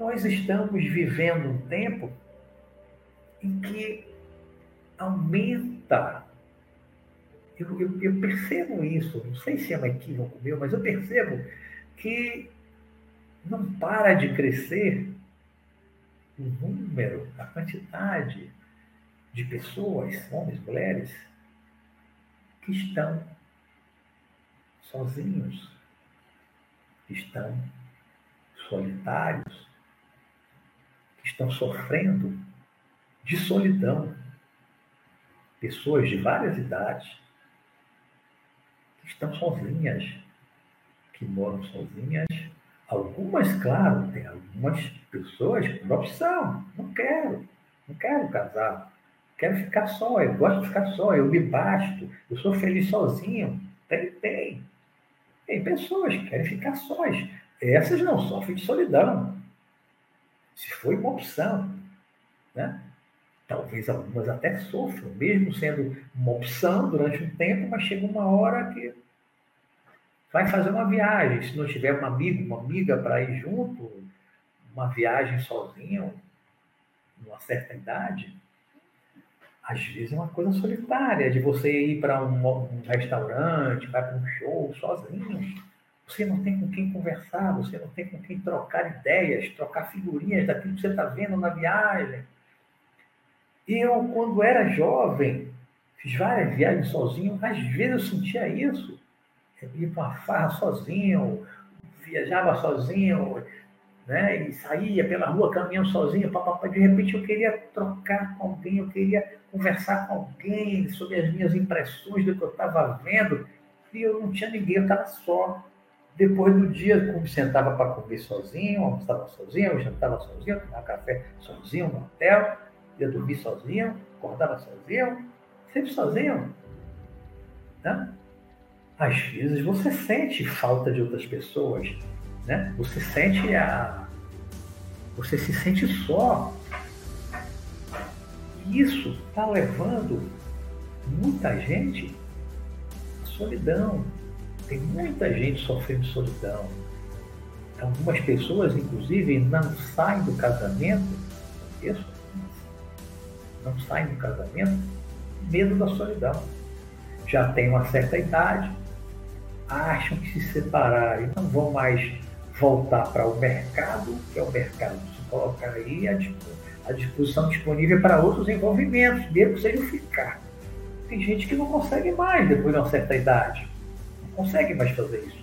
S1: nós estamos vivendo um tempo em que aumenta eu, eu, eu percebo isso, não sei se é um equívoco meu, mas eu percebo que não para de crescer o número, a quantidade de pessoas, homens, mulheres, que estão sozinhos, que estão solitários, que estão sofrendo de solidão. Pessoas de várias idades, estão sozinhas, que moram sozinhas. Algumas, claro, tem algumas pessoas por opção. Não quero, não quero casar. Quero ficar só, eu gosto de ficar só, eu me basto, eu sou feliz sozinho. Tem, tem. Tem pessoas que querem ficar sós. Essas não sofrem de solidão. Se foi uma opção. Né? Talvez algumas até sofram, mesmo sendo uma opção durante um tempo, mas chega uma hora que vai fazer uma viagem. Se não tiver um amigo, uma amiga para ir junto, uma viagem sozinho, numa certa idade, às vezes é uma coisa solitária, de você ir para um, um, restaurante, vai para um show sozinho. Você não tem com quem conversar, você não tem com quem trocar ideias, trocar figurinhas daquilo que você está vendo na viagem. Eu, quando era jovem, fiz várias viagens sozinho, às vezes eu sentia isso. Eu ia para uma farra sozinho, viajava sozinho, né? E saía pela rua caminhando sozinho, papapá. De repente eu queria trocar com alguém, eu queria conversar com alguém sobre as minhas impressões do que eu estava vendo, e eu não tinha ninguém, eu estava só. Depois do dia, eu me sentava para comer sozinho, almoçava sozinho, jantava sozinho, tomava café sozinho no hotel, ia dormir sozinho, acordava sozinho, sempre sozinho. Né? Às vezes você sente falta de outras pessoas, né? Você sente a. Você se sente só. E isso está levando muita gente à solidão. Tem muita gente sofrendo solidão. Algumas pessoas, inclusive, não saem do casamento, isso, não saem do casamento, medo da solidão. Já tem uma certa idade, acham que se separaram e não vão mais voltar para o mercado, que é o mercado se colocar aí à disposição disponível para outros envolvimentos, mesmo que seja ficar. Tem gente que não consegue mais depois de uma certa idade. Não consegue mais fazer isso.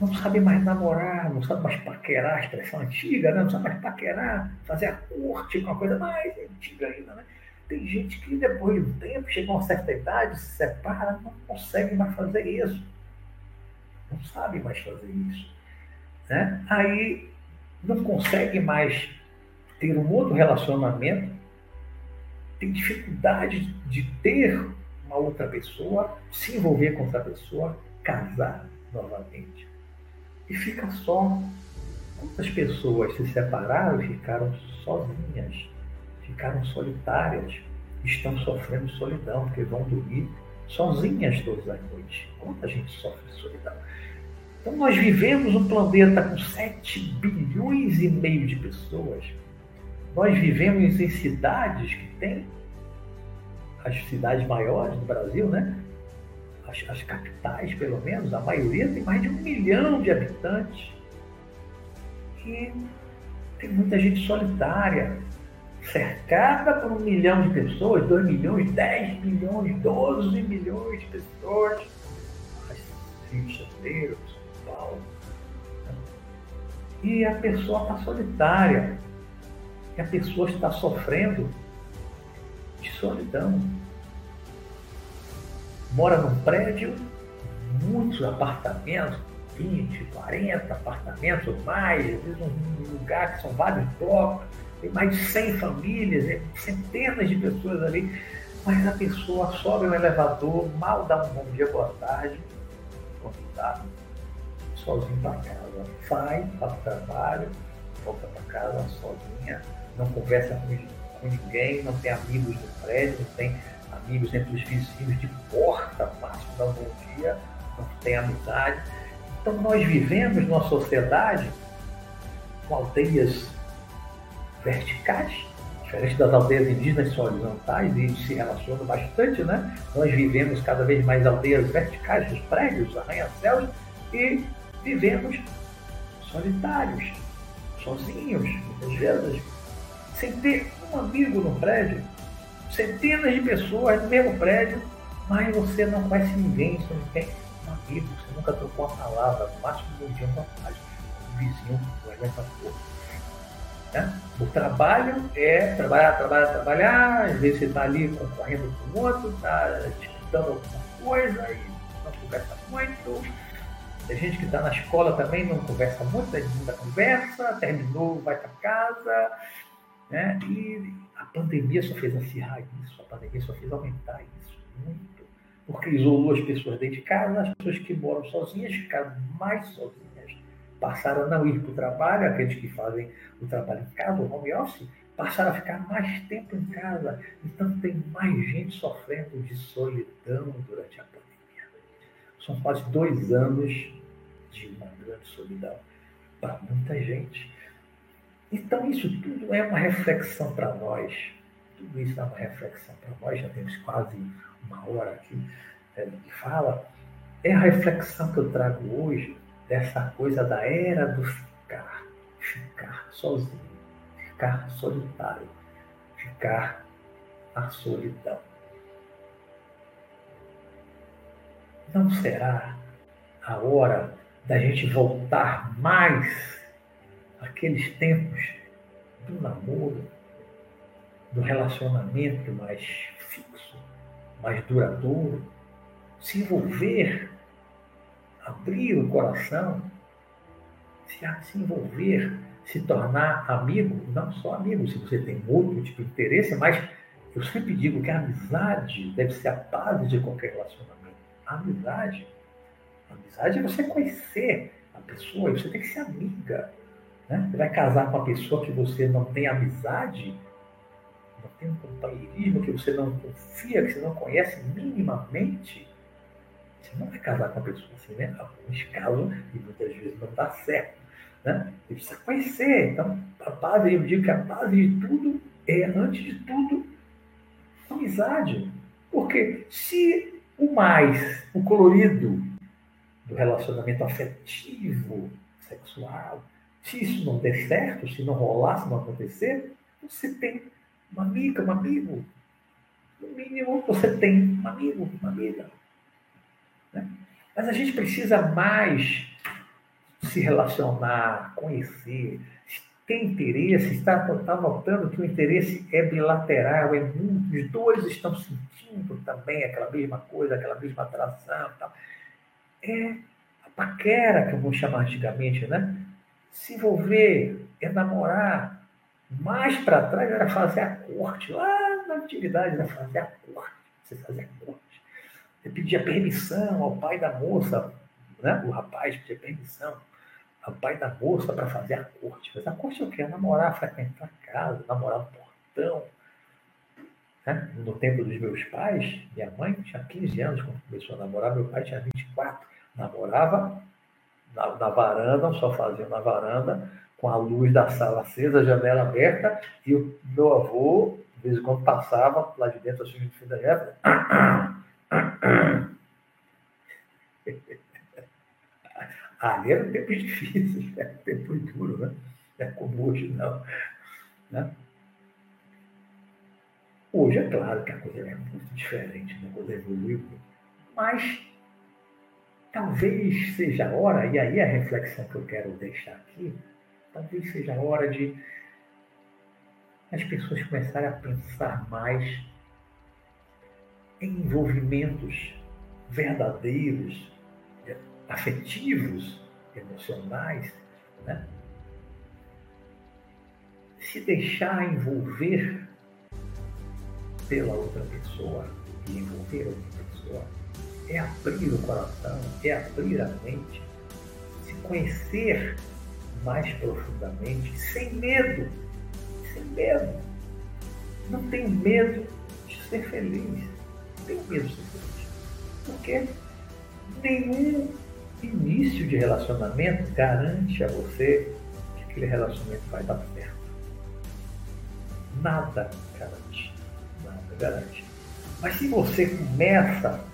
S1: Não sabe mais namorar, não sabe mais paquerar, a expressão antiga, né? não sabe mais paquerar, fazer a corte, uma coisa mais antiga ainda. Né? Tem gente que depois de um tempo, chega a uma certa idade, se separa, não consegue mais fazer isso. Não sabe mais fazer isso né? aí não consegue mais ter um outro relacionamento, tem dificuldade de ter uma outra pessoa, se envolver com outra pessoa, casar novamente. E fica só. Quantas pessoas se separaram e ficaram sozinhas, ficaram solitárias, estão sofrendo solidão, porque vão dormir sozinhas todas as noites. Quanta gente sofre solidão? Então, nós vivemos um planeta com 7 bilhões e meio de pessoas. Nós vivemos em cidades que têm as cidades maiores do Brasil, né? As, as, capitais, pelo menos, a maioria tem mais de um milhão de habitantes. E tem muita gente solitária, cercada por um milhão de pessoas, dois milhões, dez milhões, doze milhões de pessoas. Rio de Janeiro, e a pessoa está solitária. E a pessoa está sofrendo de solidão. Mora num prédio, muitos apartamentos, 20, 40 apartamentos ou mais, às vezes um lugar que são vários blocos, tem mais de 100 famílias, é centenas de pessoas ali, mas a pessoa sobe no elevador, mal dá um bom dia, boa tarde, convidado, sozinho para casa. Sai, faz o trabalho, volta para casa sozinha, não conversa com, com, ninguém, não tem amigos no prédio, não tem amigos entre os vizinhos de porta, máximo um bom dia, não tem amizade. Então nós vivemos numa sociedade com aldeias verticais, diferente das aldeias indígenas são horizontais e se relacionam bastante, né? Nós vivemos cada vez mais aldeias verticais, os prédios, arranha-céus, e vivemos solitários, sozinhos, muitas vezes, sem ter um amigo no prédio, centenas de pessoas no mesmo prédio, mas você não conhece ninguém, você não tem um amigo, você nunca trocou uma palavra, no máximo um dia uma página, um vizinho aguenta pouco. Né? O trabalho é trabalhar, trabalhar, trabalhar, às vezes você está ali concorrendo com o outro, está disputando alguma coisa e não conversa muito, tem gente que está na escola também, não conversa muito, a gente conversa, terminou, vai para casa. Né? E a pandemia só fez acirrar isso, a pandemia só fez aumentar isso muito. Porque isolou as pessoas dentro de casa, as pessoas que moram sozinhas ficaram mais sozinhas, passaram a não ir para o trabalho, aqueles que fazem o trabalho em casa, o home office, passaram a ficar mais tempo em casa. Então tem mais gente sofrendo de solidão durante a pandemia. São quase dois anos de uma grande solidão para muita gente. Então isso tudo é uma reflexão para nós. Tudo isso é uma reflexão para nós. Já temos quase uma hora aqui é, de fala. É a reflexão que eu trago hoje dessa coisa da era do ficar, ficar sozinho ficar solitário, ficar na solidão. Não será a hora da gente voltar mais àqueles tempos do namoro, do relacionamento mais fixo, mais duradouro, se envolver, abrir o coração, se envolver se tornar amigo, não só amigo, se você tem outro tipo de interesse, mas eu sempre digo que a amizade deve ser a base de qualquer relacionamento. A amizade, a amizade é você conhecer a pessoa, você tem que ser amiga. Né? Você vai casar com uma pessoa que você não tem amizade, não tem um companheirismo, que você não confia, que você não conhece minimamente, você não vai casar com uma pessoa assim, né? Alguns casos, e muitas vezes não dá certo. Né? Você precisa conhecer. Então, a base, eu digo que a base de tudo é, antes de tudo, amizade. Porque se o mais, o colorido do relacionamento afetivo, sexual, se isso não der certo, se não rolar, se não acontecer, você tem uma amiga, um amigo. No mínimo, você tem um amigo, uma amiga. Né? Mas a gente precisa mais se relacionar, conhecer, tem interesse, está, está notando que o interesse é bilateral, é muito, os dois estão sentindo também aquela mesma coisa, aquela mesma atração. Tal. É a paquera, que eu vou chamar antigamente, né? Se envolver, é namorar. Mais para trás era fazer a corte, lá na antiguidade era fazer a corte. Você fazia a corte. Você pedia permissão ao pai da moça, né? o rapaz pedia permissão o pai da moça para fazer a corte. Mas a corte é o quê? Namorar, frequentar a casa, namorar no portão. Né? No tempo dos meus pais, minha mãe tinha 15 anos quando começou a namorar, meu pai tinha 24. Namorava na, na varanda, um sofazinho na varanda, com a luz da sala acesa, a janela aberta, e o meu avô, de vez em quando, passava lá de dentro, assim, no fim da época. Ali eram tempos difíceis, era tempo duro, né? Não é como hoje, não. Né? Hoje é claro que a coisa é muito diferente, né? a coisa evoluiu. Mas talvez seja a hora, e aí a reflexão que eu quero deixar aqui, talvez seja a hora de as pessoas começarem a pensar mais em envolvimentos verdadeiros, afetivos, emocionais, né? se deixar envolver pela outra pessoa e envolver outra pessoa é abrir o coração, é abrir a mente, se conhecer mais profundamente, sem medo, sem medo. Não tenho medo de ser feliz, não tenho medo de ser feliz, porque nenhum início de relacionamento garante a você que aquele relacionamento vai dar certo. Nada garante. Nada garante. Mas se você começa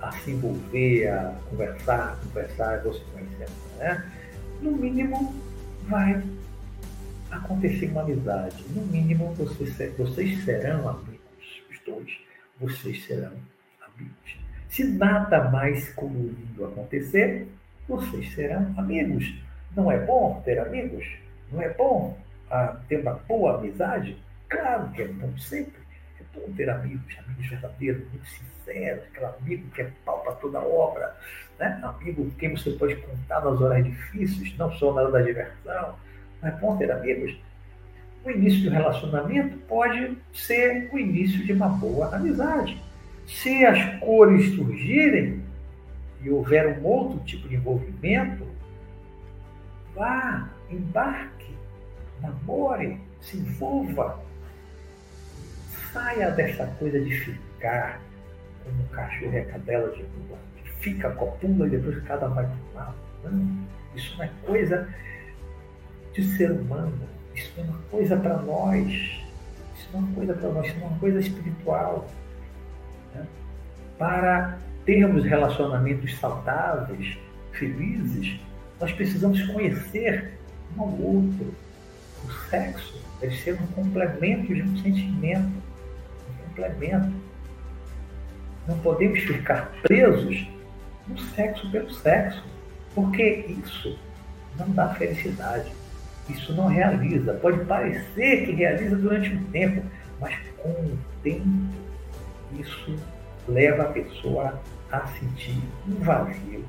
S1: a se envolver, a conversar, conversar, você conhecendo, né? No mínimo vai acontecer uma amizade. No mínimo vocês, vocês serão amigos, os dois. Vocês serão amigos. Se nada mais colorido acontecer, vocês serão amigos. Não é bom ter amigos? Não é bom ah, ter uma boa amizade? Claro que é bom sempre. É bom ter amigos, amigos verdadeiros, amigos sinceros, aquele amigo que é pau para toda obra, né? amigo com quem você pode contar nas horas difíceis, não só na hora da diversão. Não é bom ter amigos? O início de um relacionamento pode ser o início de uma boa amizade. Se as cores surgirem e houver um outro tipo de envolvimento, vá, embarque, namore, se envolva. Saia dessa coisa de ficar como cachorro e a cadela de rua, que fica, copula e depois cada vai para lado. Não, isso não é coisa de ser humano, isso não é uma coisa para nós, isso não é uma coisa para nós, isso é uma coisa espiritual. Né? Para termos relacionamentos saudáveis, felizes, nós precisamos conhecer um ao outro. O sexo deve ser um complemento de um sentimento, um complemento. Não podemos ficar presos no sexo pelo sexo, porque isso não dá felicidade. Isso não realiza. Pode parecer que realiza durante um tempo, mas com o tempo isso leva a pessoa a sentir um vazio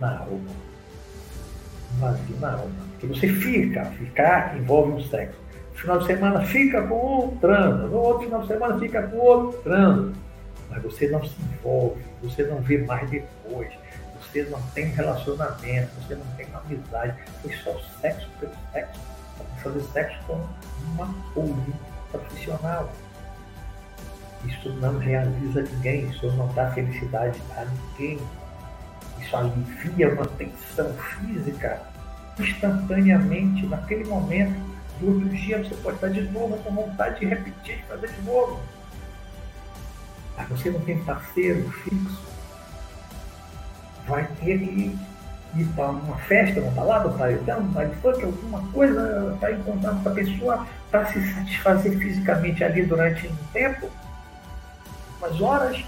S1: na alma. Um vazio na alma. Porque você fica, ficar envolve um sexo. No final de semana fica com um trans, no outro final de semana fica com outro trans. Mas você não se envolve, você não vê mais depois, você não tem relacionamento, você não tem amizade, foi só sexo pelo sexo, fazer sexo com uma holding profissional. Isso não realiza ninguém, isso não dá felicidade a ninguém. Isso alivia uma tensão física instantaneamente, naquele momento. No outro dia você pode estar de novo com vontade de repetir, fazer de novo. Mas você não tem parceiro fixo. Vai ter que ir para uma festa, uma balada, um paredão, um baile funk, alguma coisa para encontrar com a pessoa para se satisfazer fisicamente ali durante um tempo umas horas,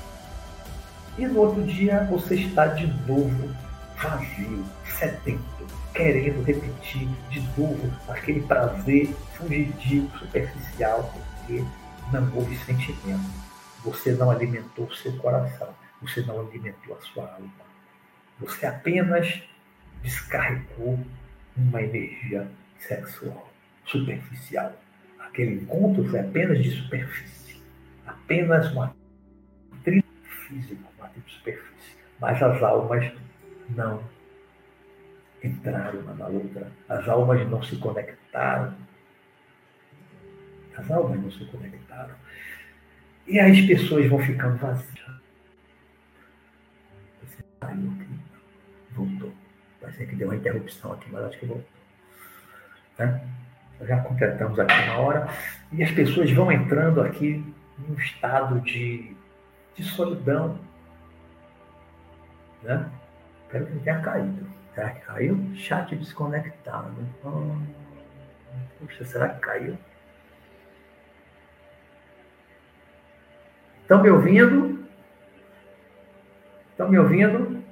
S1: e no outro dia você está de novo vazio, sedento, querendo repetir de novo aquele prazer fugidio, superficial, porque não houve sentimento. Você não alimentou o seu coração, você não alimentou a sua alma. Você apenas descarregou uma energia sexual superficial. Aquele encontro foi apenas de superfície, apenas uma físico, uma superfície. Mas as almas não entraram uma na outra. As almas não se conectaram. As almas não se conectaram. E as pessoas vão ficando vazias. Voltou. Parece que deu uma interrupção aqui, mas acho que voltou. Né? Já completamos aqui uma hora. E as pessoas vão entrando aqui num estado de de solidão. Né? Espero que não tenha caído. Será que caiu? Chat desconectado. Oh, puxa, será que caiu? Estão me ouvindo? Estão me ouvindo?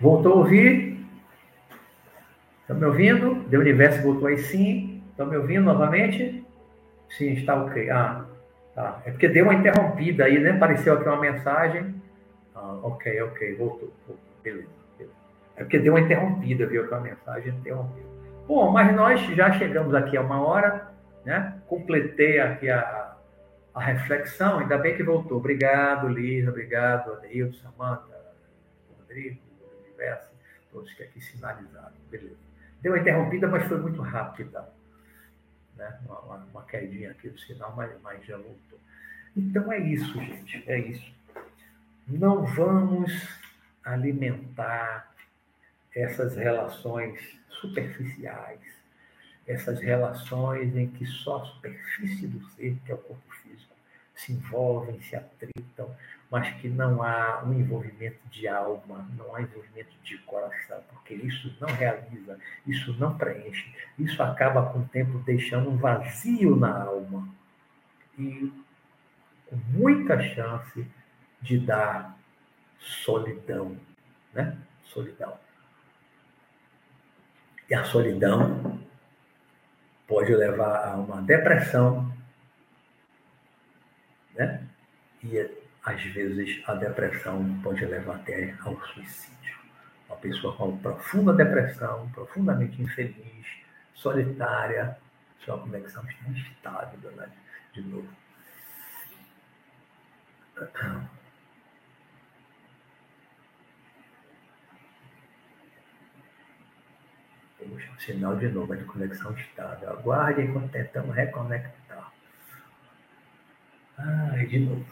S1: Voltou a ouvir? Estão me ouvindo? The Universo voltou aí sim. Estão me ouvindo novamente? Sim, está ok. Ah, tá. É porque deu uma interrompida aí, né? Apareceu aqui uma mensagem. Ah, ok, ok, voltou. voltou. Beleza, beleza. É porque deu uma interrompida, viu? Aquela mensagem interrompida. Bom, mas nós já chegamos aqui a uma hora, né? Completei aqui a, a reflexão, ainda bem que voltou. Obrigado, Lisa, obrigado, Adeildo, Samanta, Rodrigo conversa, todos que aqui sinalizaram. Beleza. Deu uma interrompida, mas foi muito rápida. Né? Uma, uma, uma quedinha aqui do sinal, mas, mas já voltou. Então é isso, gente. É isso. Não vamos alimentar essas relações superficiais, essas relações em que só a superfície do ser, que é o corpo físico, se envolvem, se atritam, mas que não há um envolvimento de alma, não há envolvimento de coração, porque isso não realiza, isso não preenche, isso acaba com o tempo deixando um vazio na alma. E com muita chance de dar solidão, né? Solidão. E a solidão pode levar a uma depressão, né? E às vezes a depressão pode levar até ao suicídio. Uma pessoa com profunda depressão, profundamente infeliz, solitária, sua conexão está instável, né? de novo. Puxa, sinal de novo de conexão estável. Aguarde enquanto tentamos reconectar. Ai, de novo.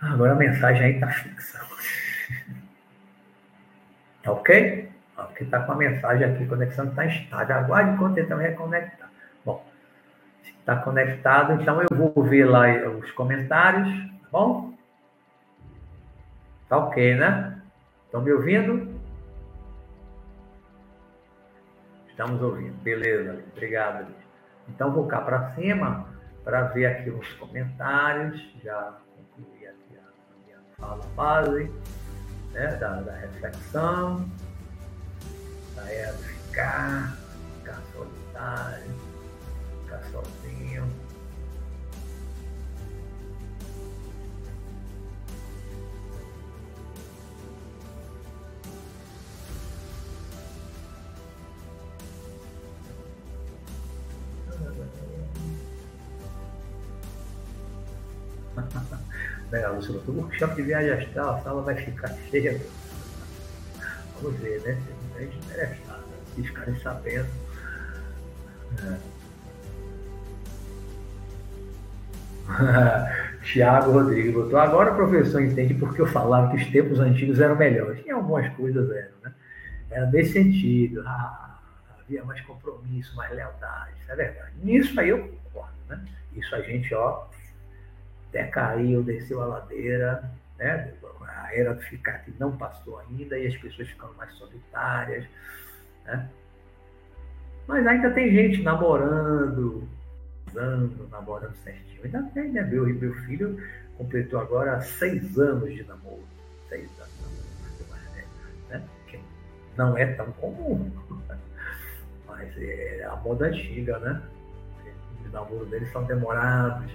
S1: Agora a mensagem aí está fixa. Tá ok? Aqui está com a mensagem aqui, conexão está estável. Aguarde enquanto tentamos reconectar. Bom, se está conectado, então eu vou ver lá os comentários, tá bom? Tá ok, né? Estão me ouvindo? Estamos ouvindo. Beleza, obrigado. Então vou cá para cima para ver aqui os comentários. Já concluí aqui a minha fala base né? da, da reflexão, da era ficar, ficar solitário, ficar sozinho. Lúcia botou, workshop de viagem astral, a sala vai ficar cheia. Vamos ver, né? Tem muita gente interessada, se ficarem sabendo. É. Tiago Rodrigues botou. Agora o professor entende porque eu falava que os tempos antigos eram melhores. Em algumas coisas eram, né? Era nesse sentido. Ah, havia mais compromisso, mais lealdade. Isso é verdade. Nisso aí eu concordo, né? Isso a gente, ó, decaiu, desceu a ladeira, né? a era do ficar que não passou ainda e as pessoas ficando mais solitárias. Né? Mas ainda tem gente namorando, usando, namorando certinho. Ainda tem, né? Meu, meu filho completou agora seis anos de namoro. Seis anos de namoro, né? Que não é tão comum. Mas é a moda antiga, né? Os namoros deles são demorados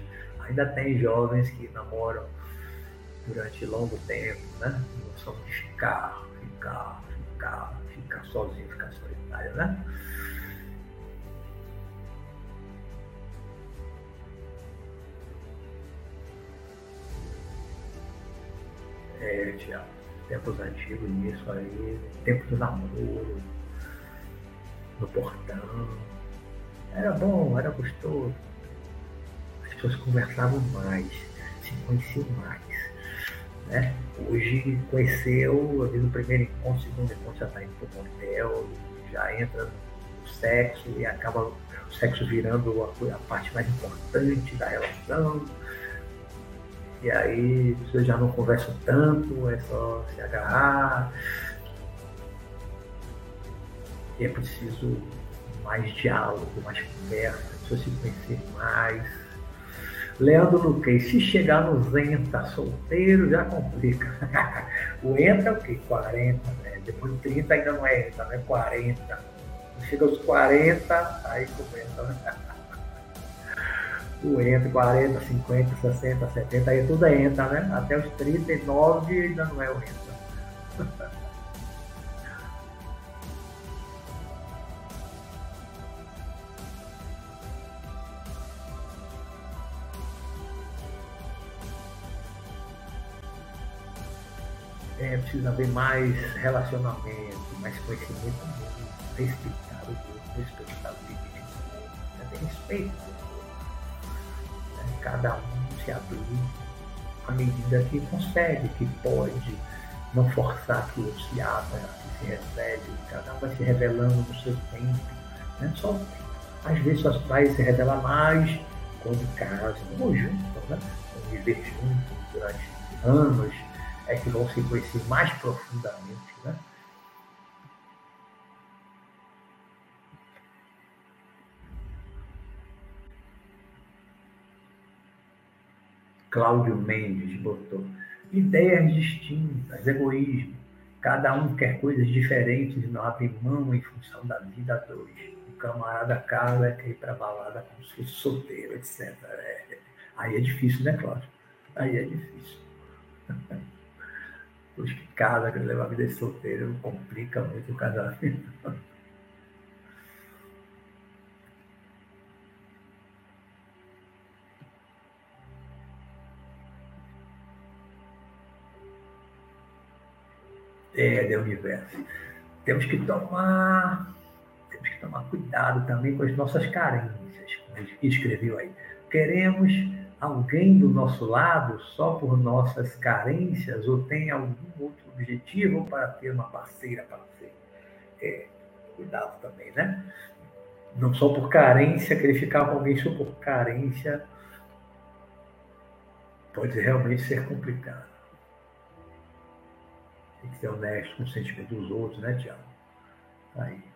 S1: Ainda tem jovens que namoram durante longo tempo, né? Não são de ficar, ficar, ficar, ficar sozinho, ficar solitário, né? É, Tiago, tempos antigos nisso aí, tempo do namoro, no portão. Era bom, era gostoso pessoas conversavam mais, se conheciam mais. Né? Hoje conheceu, às vezes no primeiro encontro, segundo encontro já está indo para o motel, já entra no sexo e acaba o sexo virando a, a parte mais importante da relação. E aí pessoas já não conversam tanto, é só se agarrar. E é preciso mais diálogo, mais conversa, pessoas se conhecer mais Leandro Luquez, se chegar no Zen, tá solteiro, já complica. o entra é o quê? 40, né? Depois de 30 ainda não é entra, né? 40. Chega aos 40, aí começa, né? O entra, 40, 50, 60, 70, aí tudo entra, né? Até os 39 ainda não é o entra. é, precisa haver mais relacionamento, mais conhecimento mundo, respeitar o outro, respeitar o limite do outro, né? ter respeito do. Né? Cada um se abrir à medida que consegue, que pode, não forçar que o outro se abra, que se revele, cada um vai se revelando no seu tempo, né? só. Às vezes só vai se revelar mais quando casam ou juntos, né? Viver juntos durante anos, é que vão se conhecer mais profundamente. Né? Cláudio Mendes botou ideias distintas, egoísmo. Cada um quer coisas diferentes e não abre mão em função da vida a dois. O camarada casa quer ir para balada como se fosse solteiro, etc. É, aí é difícil, né, Cláudio? Aí é difícil. Os que casa, que levar a vida de solteiro, complica muito o casamento. é, do universo. Temos que tomar, temos que tomar cuidado também com as nossas carências, como escreveu aí. Queremos alguém do nosso lado só por nossas carências ou tem algum outro objetivo para ter uma parceira para ser? É, cuidado também, né? Não só por carência, querer ficar com alguém só por carência pode realmente ser complicado. Tem que ser honesto com o sentimento dos outros, né, Tiago? Tá aí.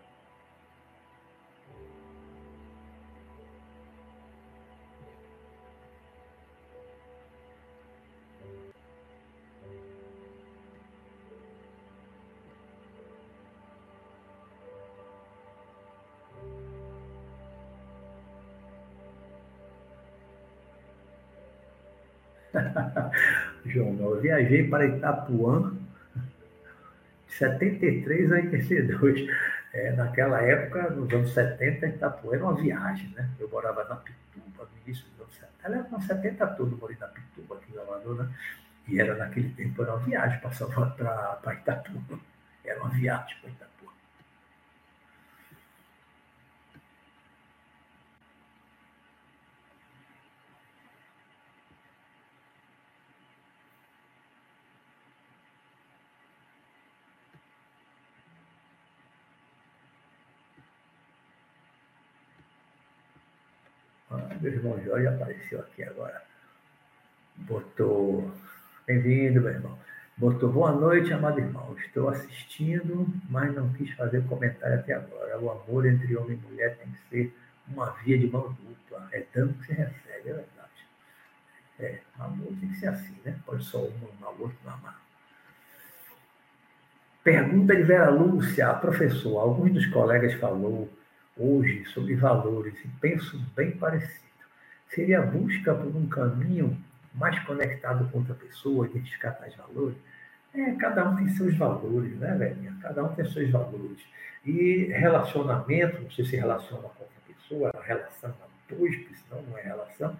S1: Eu viajei para Itapuã 73 a 82. É, naquela época, nos anos 70, Itapuã era uma viagem, né? Eu morava na Pituba, no início dos anos 70. Aliás, nos 70 todo, morei na Pituba, aqui em Salvador, né? E era naquele tempo, era uma viagem para Itapuã. Era uma viagem para Itapuã. Meu irmão Jorge apareceu aqui agora. Botou. Bem-vindo, meu irmão. Botou boa noite, amado irmão. Estou assistindo, mas não quis fazer comentário até agora. O amor entre homem e mulher tem que ser uma via de mão dupla. É dando que se recebe, é verdade. É, amor tem que ser assim, né? Pode só um amar o outro não amar. Pergunta de Vera Lúcia, professor. Alguns dos colegas falou hoje sobre valores e penso bem parecido seria a busca por um caminho mais conectado com outra pessoa, identificar tais valores. É, cada um tem seus valores, né, velhinha? Cada um tem seus valores. E relacionamento, você se relaciona com outra pessoa, a relação a dois, porque senão não é relação,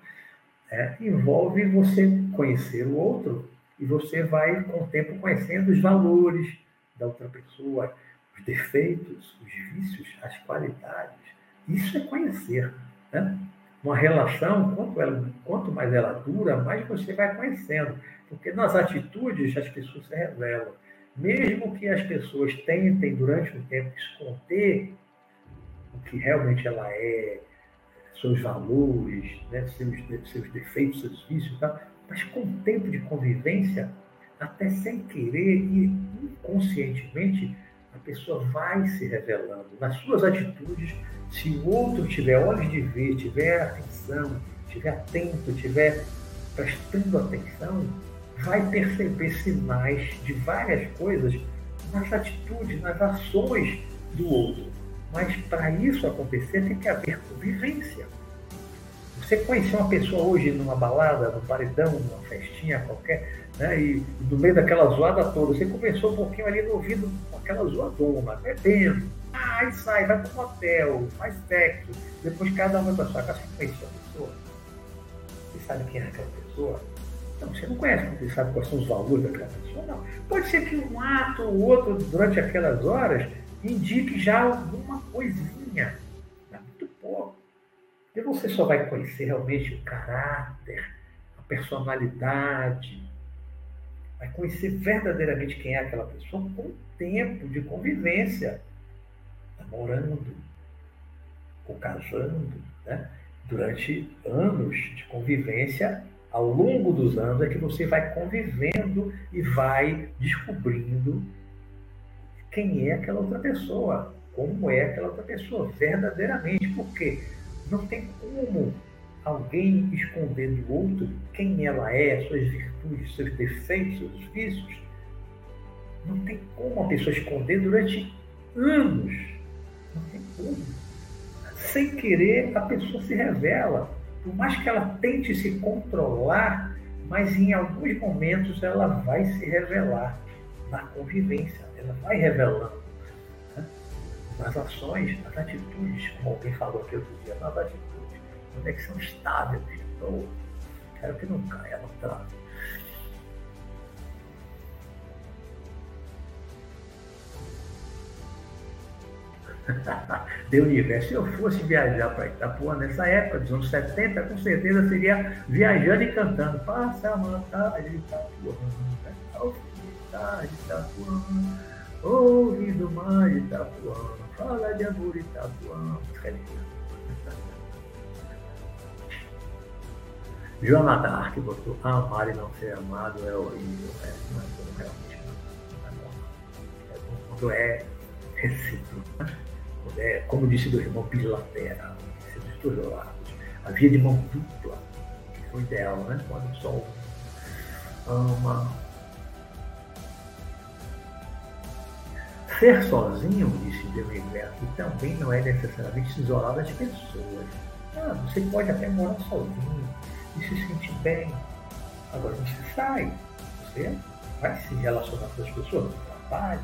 S1: é, envolve você conhecer o outro e você vai, com o tempo, conhecendo os valores da outra pessoa, os defeitos, os vícios, as qualidades. Isso é conhecer. Né? Uma relação, quanto, ela, quanto mais ela dura, mais você vai conhecendo. Porque nas atitudes as pessoas se revelam. Mesmo que as pessoas tentem, durante um tempo, esconder o que realmente ela é, seus valores, né, seus, seus defeitos, seus vícios, tá? mas com o tempo de convivência, até sem querer e inconscientemente, a pessoa vai se revelando nas suas atitudes. Se o outro tiver olhos de ver, tiver atenção, tiver atento, tiver prestando atenção, vai perceber sinais de várias coisas nas atitudes, nas ações do outro. Mas para isso acontecer tem que haver convivência. Você conhecer uma pessoa hoje numa balada, no paredão, numa festinha qualquer, né? E no meio daquela zoada toda, você começou um pouquinho ali no ouvido aquela zoadona, bebendo. Ah, aí sai, vai um hotel, faz sexo. Depois cada um vai para sua casa. Conhece a pessoa? Você sabe quem é aquela pessoa? Não, você não conhece, você sabe quais são os valores daquela pessoa, não. Pode ser que um ato ou outro durante aquelas horas indique já alguma coisinha, mas muito pouco. E você só vai conhecer realmente o caráter, a personalidade, vai conhecer verdadeiramente quem é aquela pessoa com tempo de convivência, namorando ou casando, né? durante anos de convivência, ao longo dos anos é que você vai convivendo e vai descobrindo quem é aquela outra pessoa, como é aquela outra pessoa verdadeiramente, porque não tem como alguém esconder do outro quem ela é, suas virtudes, seus defeitos, seus vícios. Não tem como a pessoa esconder durante anos. Não tem como. Sem querer, a pessoa se revela. Por mais que ela tente se controlar, mas em alguns momentos ela vai se revelar na convivência, ela vai revelando né? nas ações, nas atitudes, como alguém falou aqui outro dia, nas atitudes, onde é que então, quero que não caia no trato. De universo. Se eu fosse viajar para Itapuã nessa época, dos anos 70, com certeza seria viajando e cantando. Passa a tarde Itapuã, tarde Itapuã, ouvindo mais Itapuã, fala de amor Itapuã. Joana Dark botou amar e não ser amado é horrível. É, é realmente não. É bom. É quando é recíproco é, como disse do irmão bilateral, dos dois lados. A via de mão dupla, que o ideal, né? Quando sol ama. Ser sozinho, disse Demegleto, também não é necessariamente se isolar das pessoas. Ah, você pode até morar sozinho e se sentir bem. Agora você sai, você vai se relacionar com as pessoas no trabalho,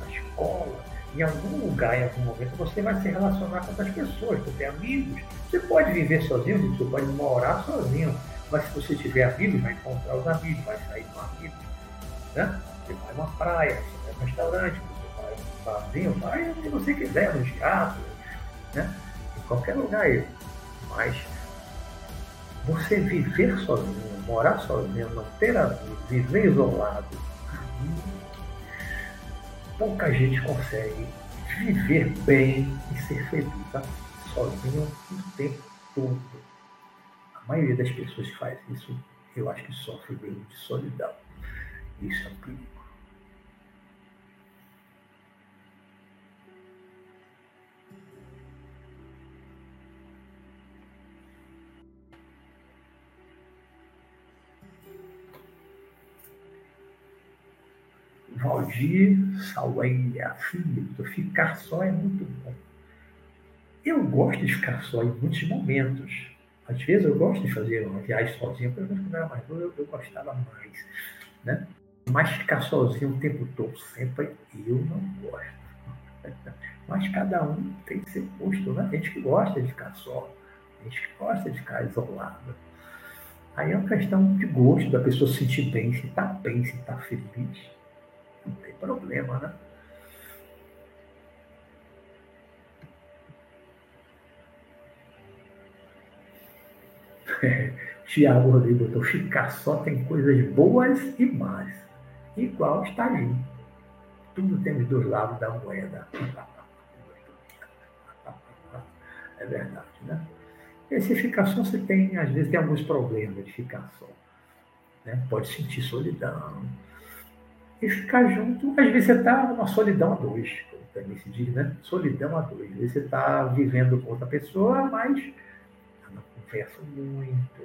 S1: na escola, em algum lugar, em algum momento, você vai se relacionar com outras pessoas, você tem amigos. Você pode viver sozinho, você pode morar sozinho, mas se você tiver amigos, vai encontrar os amigos, vai sair com amigos. Né? Você vai numa praia, você vai num restaurante, você vai sozinho, vai onde você quiser, no teatro, né? em qualquer lugar aí. Mas você viver sozinho, morar sozinho, não ter amigos, viver isolado, pouca gente consegue viver bem e ser feliz tá? sozinho o tempo todo. A maioria das pessoas que faz isso, eu acho que sofre bem de solidão. Isso é um perigo. Valdir Sauéia Filho, ficar só é muito bom. Eu gosto de ficar só em muitos momentos. Às vezes eu gosto de fazer uma viagem sozinho, pelo menos quando eu era mais novo eu, eu gostava mais. Né? Mas ficar sozinho o tempo todo sempre eu não gosto. Mas cada um tem seu gosto, né? Tem gente que gosta de ficar só, tem gente que gosta de ficar isolado. Aí é uma questão de gosto, da pessoa se sentir bem, se está bem, se está feliz não tem problema, né? Tiago Rodrigo botou ficar só tem coisas boas e más. Igual está ali. Tudo tem os dois lados da moeda. É verdade, né? Esse ficar só você tem, às vezes, tem alguns problemas de ficar só. Né? Pode sentir solidão, e ficar junto, às vezes você está numa solidão a dois, como também se diz, né? Solidão a dois. Às vezes você está vivendo com outra pessoa, mas não conversa muito,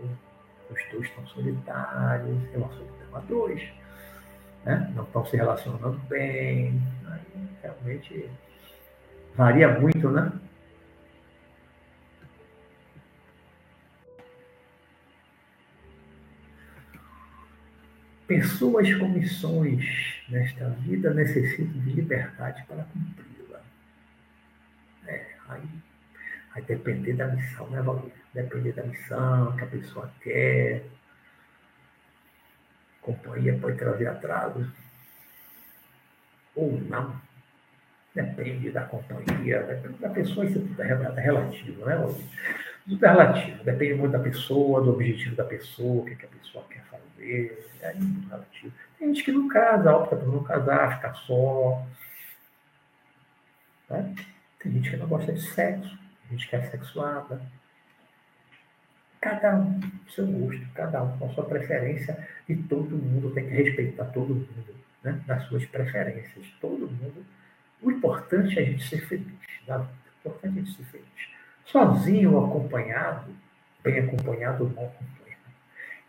S1: os dois estão solitários, é uma solidão a dois. Né? Não estão se relacionando bem. Aí realmente varia muito, né? Pessoas com missões nesta vida necessitam de liberdade para cumpri-la. É, aí vai depender da missão, né, Valdir? Depender da missão que a pessoa quer. A companhia pode trazer atraso. Ou não. Depende da companhia, depende da pessoa, isso tudo é relativo, né? Tudo é relativo, depende muito da pessoa, do objetivo da pessoa, o que, que a pessoa quer fazer, é muito relativo. Tem gente que não casa, opta por não casar, ficar só. Né? Tem gente que não gosta de sexo, tem gente que é sexuada. Cada um seu gosto, cada um com a sua preferência, e todo mundo tem que respeitar todo mundo, né? nas suas preferências. Todo mundo. O importante é a gente ser feliz. Né? O importante é a gente ser feliz sozinho ou acompanhado, bem acompanhado ou mal acompanhado.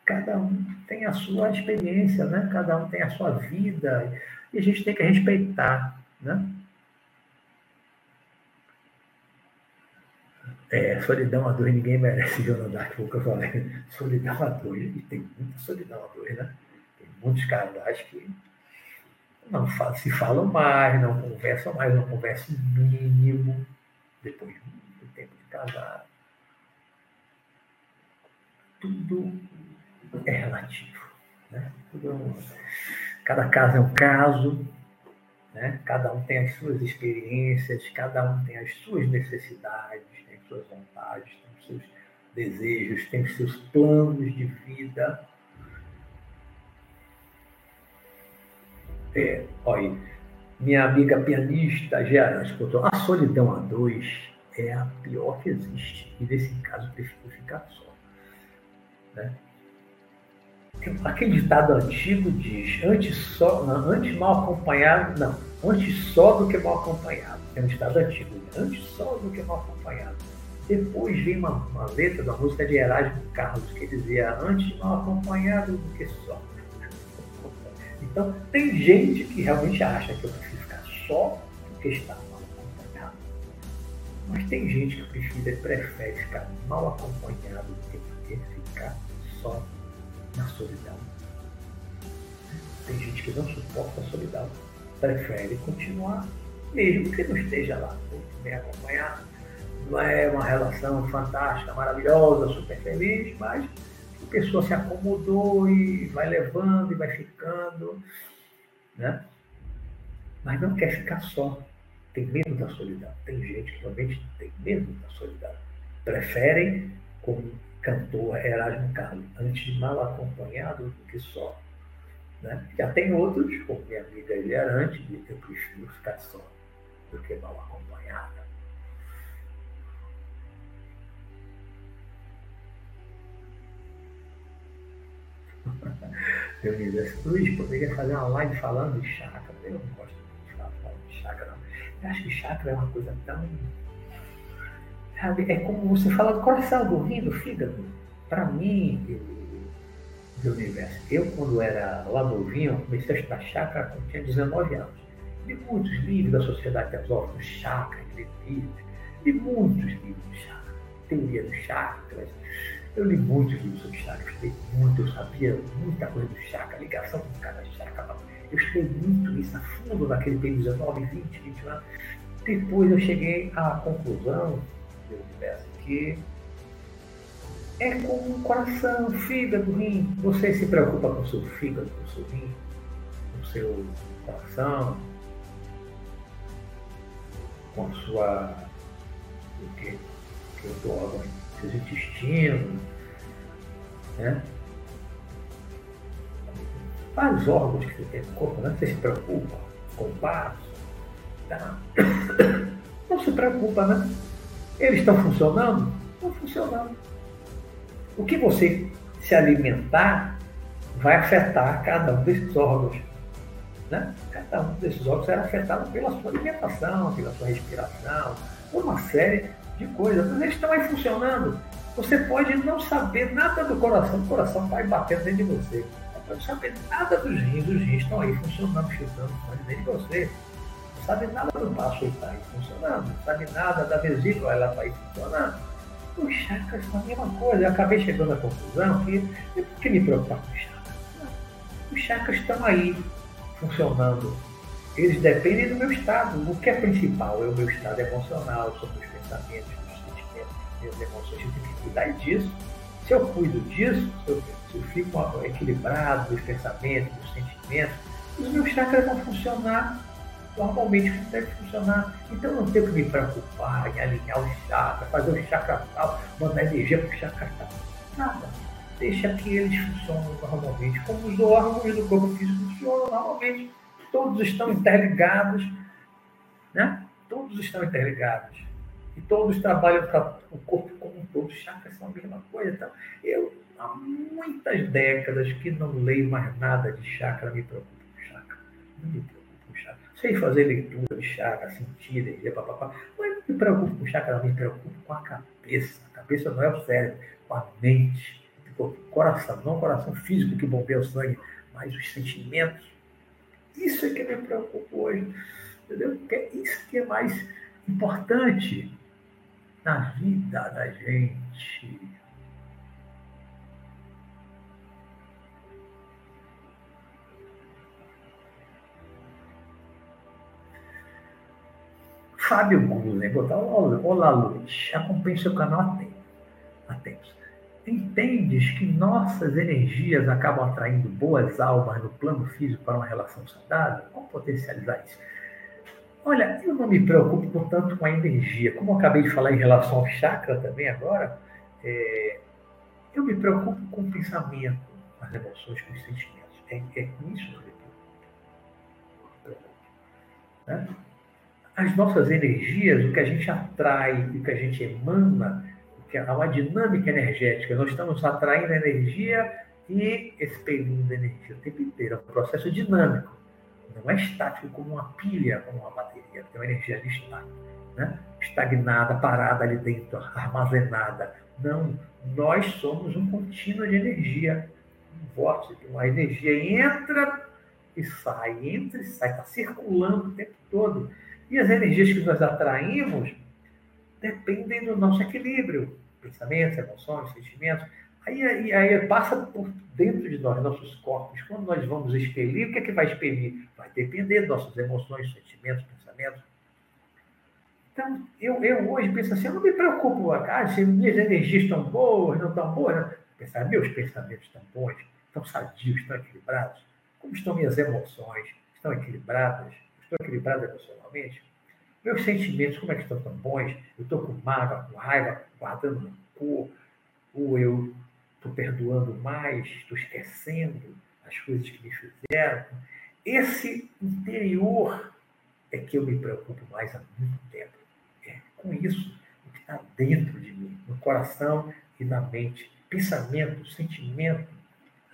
S1: Cada um tem a sua experiência, né? Cada um tem a sua vida. E a gente tem que respeitar, né? É, solidão a dois, ninguém merece o que eu falei. Solidão a dois, e tem muita solidão a dois, né? Tem muitos casais que não se falam mais, não conversam mais, não conversam mínimo, depois de muito tempo de casado. Tudo é relativo. Né? Tudo, cada caso é um caso, né? cada um tem as suas experiências, cada um tem as suas necessidades, tem as suas vontades, tem os seus desejos, tem os seus planos de vida. É, olha, minha amiga pianista Gerard contou, a solidão a dois é a pior que existe. E nesse caso, prefiro ficar só. Né? Aquele ditado antigo diz, antes, só, não, antes mal acompanhado, não, antes só do que mal acompanhado. É um ditado antigo, né? antes só do que mal acompanhado. Depois vem uma, uma letra da música de Erasmo Carlos, que dizia, antes mal acompanhado do que só. Então, tem gente que realmente acha que eu preciso ficar só porque está mal acompanhado. Mas tem gente que prefere, prefere ficar mal acompanhado do que ficar só na solidão. Tem gente que não suporta a solidão, prefere continuar, mesmo que não esteja lá muito bem acompanhado. Não é uma relação fantástica, maravilhosa, super feliz, mas a pessoa se acomodou e vai levando e vai ficando, né? Mas não quer ficar só. Tem medo da solidão. Tem gente que realmente tem medo da solidão. Preferem, como cantor Erasmo Carlos, antes mal acompanhado do que só. Né? Já tem outros, como minha amiga Eliarante, que eu prefiro ficar só do que mal acompanhada. Eu me disse, Luiz, poderia fazer uma live falando de chakra. Eu não gosto de falar de chakra, não. Eu acho que chakra é uma coisa tão Sabe? É como você fala do coração, do rim, do fígado. Para mim, do universo. Eu, quando era lá novinho, comecei a estudar chakra quando tinha 19 anos. Li muitos livros da Sociedade Teosófica, chakra. Li muitos livros de chakra, teoria dos chakras. Eu li muitos livros sobre chakra, estudei muito, eu sabia muita coisa do chakra, ligação com cada chakra. Eu estudei muito isso a fundo naquele período, 19, 20, 20 anos. Depois eu cheguei à conclusão do universo, que é como o coração, fígado, rim. Você se preocupa com o seu fígado, com o seu rim, com o seu coração, com a sua. o que? Que outro órgão? Seus intestinos, né? Vários órgãos que você tem no corpo, né? Você se preocupa com o passo, tá? Não se preocupa, né? Eles estão funcionando? Estão funcionando. O que você se alimentar vai afetar cada um desses órgãos. Né? Cada um desses órgãos será afetado pela sua alimentação, pela sua respiração, uma série de coisas. Mas eles estão aí funcionando. Você pode não saber nada do coração, o coração vai batendo dentro de você. Você pode saber nada dos rins, os rins estão aí funcionando, chutando dentro de você sabe nada do baço, ele está aí funcionando, não sabe nada da vesícula, ela está aí funcionando. Os chakras são a mesma coisa. Eu acabei chegando à conclusão que eu por que me preocupar com os chakras? Os chakras estão aí funcionando. Eles dependem do meu estado. O que é principal é o meu estado emocional, são meus pensamentos, meus sentimentos, minhas emoções. Eu tenho que cuidar disso. Se eu cuido disso, se eu, se eu fico equilibrado, meus pensamentos, meus sentimentos, os meus chakras vão funcionar normalmente deve funcionar. Então não tenho que me preocupar em alinhar o chakra, fazer o chakra tal, mandar energia para o chakra tal. Nada. Deixa que eles funcionem normalmente, como os órgãos do corpo físico funcionam normalmente. Todos estão interligados, né? Todos estão interligados. E todos trabalham para o corpo como um todo. Chakras são a mesma coisa. Então, eu, há muitas décadas que não leio mais nada de chakra, me preocupo com chakra. Não me preocupo sei fazer leitura de chakra, sentir energia, papapá. Mas não me preocupo com chakra, me preocupo com a cabeça. A cabeça não é o cérebro, com a mente. coração, não o coração físico que bombeia o sangue, mas os sentimentos. Isso é que me preocupa hoje. Entendeu? Porque é isso que é mais importante na vida da gente. Fábio Gulen, botar Olá Luz, acompanhe seu canal atento. Entendes que nossas energias acabam atraindo boas almas no plano físico para uma relação saudável? Como potencializar isso? Olha, eu não me preocupo tanto com a energia. Como eu acabei de falar em relação ao chakra também agora, é, eu me preocupo com o pensamento, com as emoções, com os sentimentos. É, é com isso que eu me preocupo. Né? As nossas energias, o que a gente atrai, o que a gente emana, que há uma dinâmica energética. Nós estamos atraindo energia e expelindo energia o tempo inteiro. É um processo dinâmico. Não é estático como uma pilha, como uma bateria. Tem uma energia ali estática, né? estagnada, parada ali dentro, armazenada. Não, nós somos um contínuo de energia, um vórtice, uma energia entra e sai, entra e sai, está circulando o tempo todo. E as energias que nós atraímos dependem do nosso equilíbrio, pensamentos, emoções, sentimentos. Aí, aí, aí, passa por dentro de nós, nossos corpos. Quando nós vamos expelir, o que é que vai expelir? Vai depender das nossas emoções, sentimentos, pensamentos. Então, eu, eu hoje penso assim, eu não me preocupo, ah, se minhas energias estão boas, não estão boas. Não. Pensar, meus pensamentos estão bons, estão sadios, estão equilibrados. Como estão minhas emoções? Estão equilibradas? Estou equilibrado emocionalmente? Meus sentimentos, como é que estão tão bons? Eu estou com mágoa, com raiva, guardando eu estou perdoando mais, estou esquecendo as coisas que me fizeram? Esse interior é que eu me preocupo mais há muito tempo. É com isso, o que está dentro de mim, no coração e na mente. Pensamento, sentimento,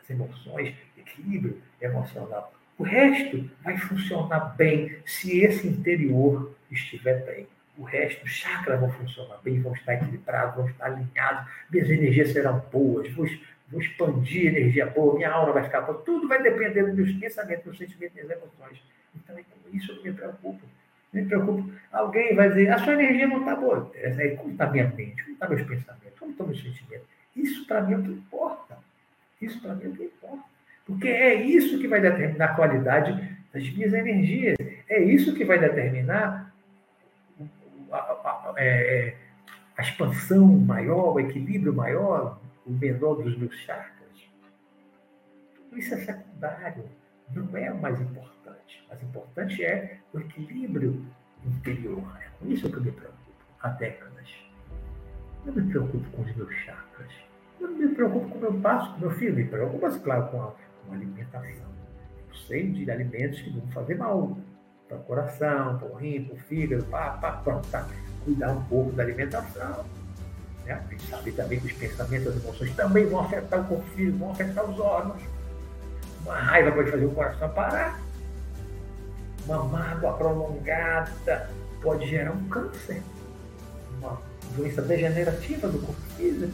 S1: as emoções, equilíbrio emocional. O resto vai funcionar bem se esse interior estiver bem. O resto, os chakras vão funcionar bem, vão estar equilibrados, vão estar alinhados, minhas energias serão boas, vou, vou expandir energia boa, minha aura vai ficar boa, tudo vai depender dos meus pensamentos, dos sentimentos, das emoções. Então, é com isso eu me preocupo. Me preocupo. Alguém vai dizer, a sua energia não está boa. Aí, como está minha mente? Como estão tá meus pensamentos? Como estão meus sentimentos? Isso para mim é o que importa. Isso para mim é o que importa. Porque é isso que vai determinar a qualidade das minhas energias. É isso que vai determinar a, a, é, a expansão maior, o equilíbrio maior, o menor dos meus chakras. Tudo isso é secundário, não é o mais importante. O mais importante é o equilíbrio interior. É com isso que eu me preocupo há décadas. Eu me preocupo com os meus chakras. Eu não me preocupo com o meu passo, com o meu filho. Me preocupo, mas claro, com a, com a alimentação. Eu sei de alimentos que vão fazer mal para o coração, para o rim, para o fígado, pá, pá, pronto, tá? Cuidar um pouco da alimentação. Né? A gente sabe também que os pensamentos, as emoções também vão afetar o corpo físico, vão afetar os órgãos. Uma raiva pode fazer o coração parar. Uma mágoa prolongada pode gerar um câncer, uma doença degenerativa do corpo físico.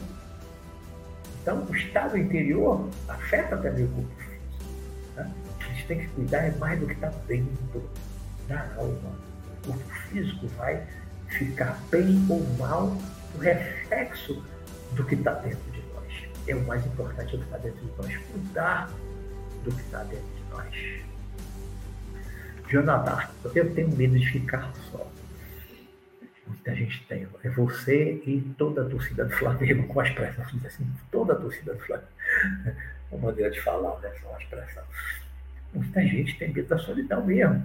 S1: Então, o estado interior afeta também o corpo físico. Né? A gente tem que cuidar é mais do que está dentro da alma. O físico vai ficar bem ou mal o reflexo do que está dentro de nós. É o mais importante, é o que está dentro de nós. Cuidar do que está dentro de nós. Jonathan, eu tenho medo de ficar só muita gente tem. É você e toda a torcida do Flamengo, com a expressão assim, toda a torcida do Flamengo. Uma maneira de falar, né? Uma expressão. Muita gente tem medo da solidão mesmo.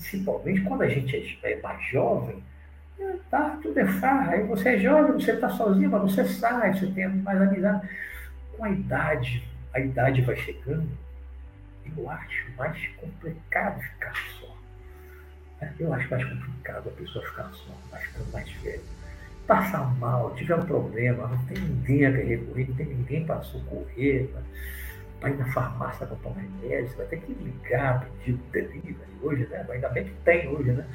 S1: Principalmente quando a gente é, é mais jovem, né, tá, tudo é farra. Aí você é jovem, você está sozinho, mas você sai, você tem mais amizade. Com a idade, a idade vai chegando, eu acho mais complicado ficar só. Eu acho mais complicado a pessoa ficar só, mais ficando mais velho. Passar mal, tiver um problema, não tem ninguém a recorrer, não tem ninguém para socorrer, ir na farmácia comprar um remédio, você vai ter que ligar, pedir delivery hoje, né? Ainda bem que tem hoje, né?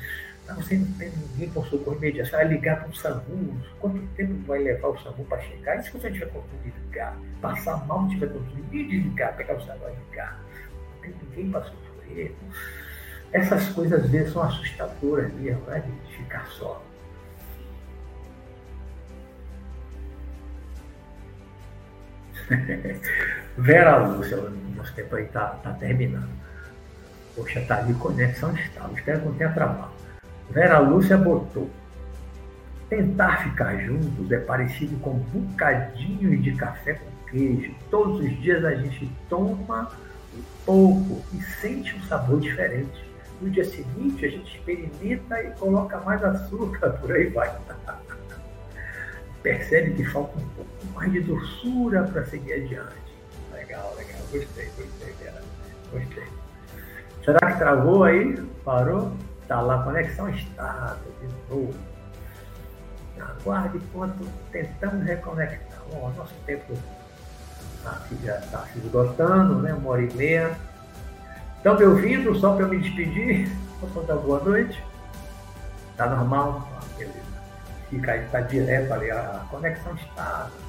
S1: Não, você não tem ninguém com socorro imediato. Você vai ligar para o SAMU. Quanto tempo vai levar o SAMU para chegar? E se você tiver condição de ligar? Passar mal, não tiver condição de desligar, pegar o celular e ligar. Não tem ninguém para sofrer. Essas coisas às vezes são assustadoras mesmo, né? De ficar só. Vera Lúcia, nosso tempo aí está tá terminando. Poxa, tá ali conexão estável, espero que não tenha travado. Vera Lúcia botou. Tentar ficar juntos é parecido com bocadinhos de café com queijo. Todos os dias a gente toma um pouco e sente um sabor diferente. No dia seguinte a gente experimenta e coloca mais açúcar, por aí vai. Percebe que falta um pouco mais de doçura para seguir adiante. Legal, legal. Gostei, gostei, Vera. Gostei. Será que travou aí? Parou? Está lá, conexão estável, de novo. Aguarde enquanto tentamos reconectar. Bom, nosso tempo tá, já está se esgotando, né? Uma hora e meia. Estão me ouvindo? Só para me despedir? Vou dar boa noite. Está normal? Fica está direto ali, a conexão estável.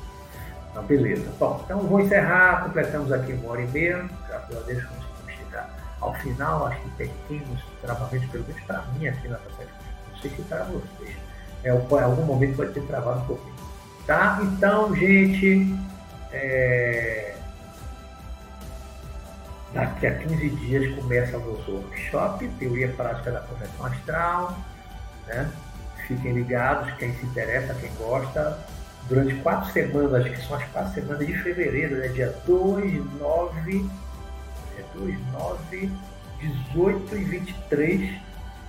S1: Então, beleza. Bom, então vou encerrar. Completamos aqui uma hora e meia. Graças a Deus conseguimos chegar ao final, acho que temos travamentos, pelo menos para mim aqui na série. Não sei se para vocês. É, em algum momento pode ter travado um pouquinho. Tá? Então, gente, é... daqui a 15 dias começa o nosso workshop, Teoria Prática da Projeção Astral. Né? Fiquem ligados, quem se interessa, quem gosta. Durante quatro semanas, que são as quatro semanas de fevereiro, né? dia 2, 9 2, 9, 18 e 23,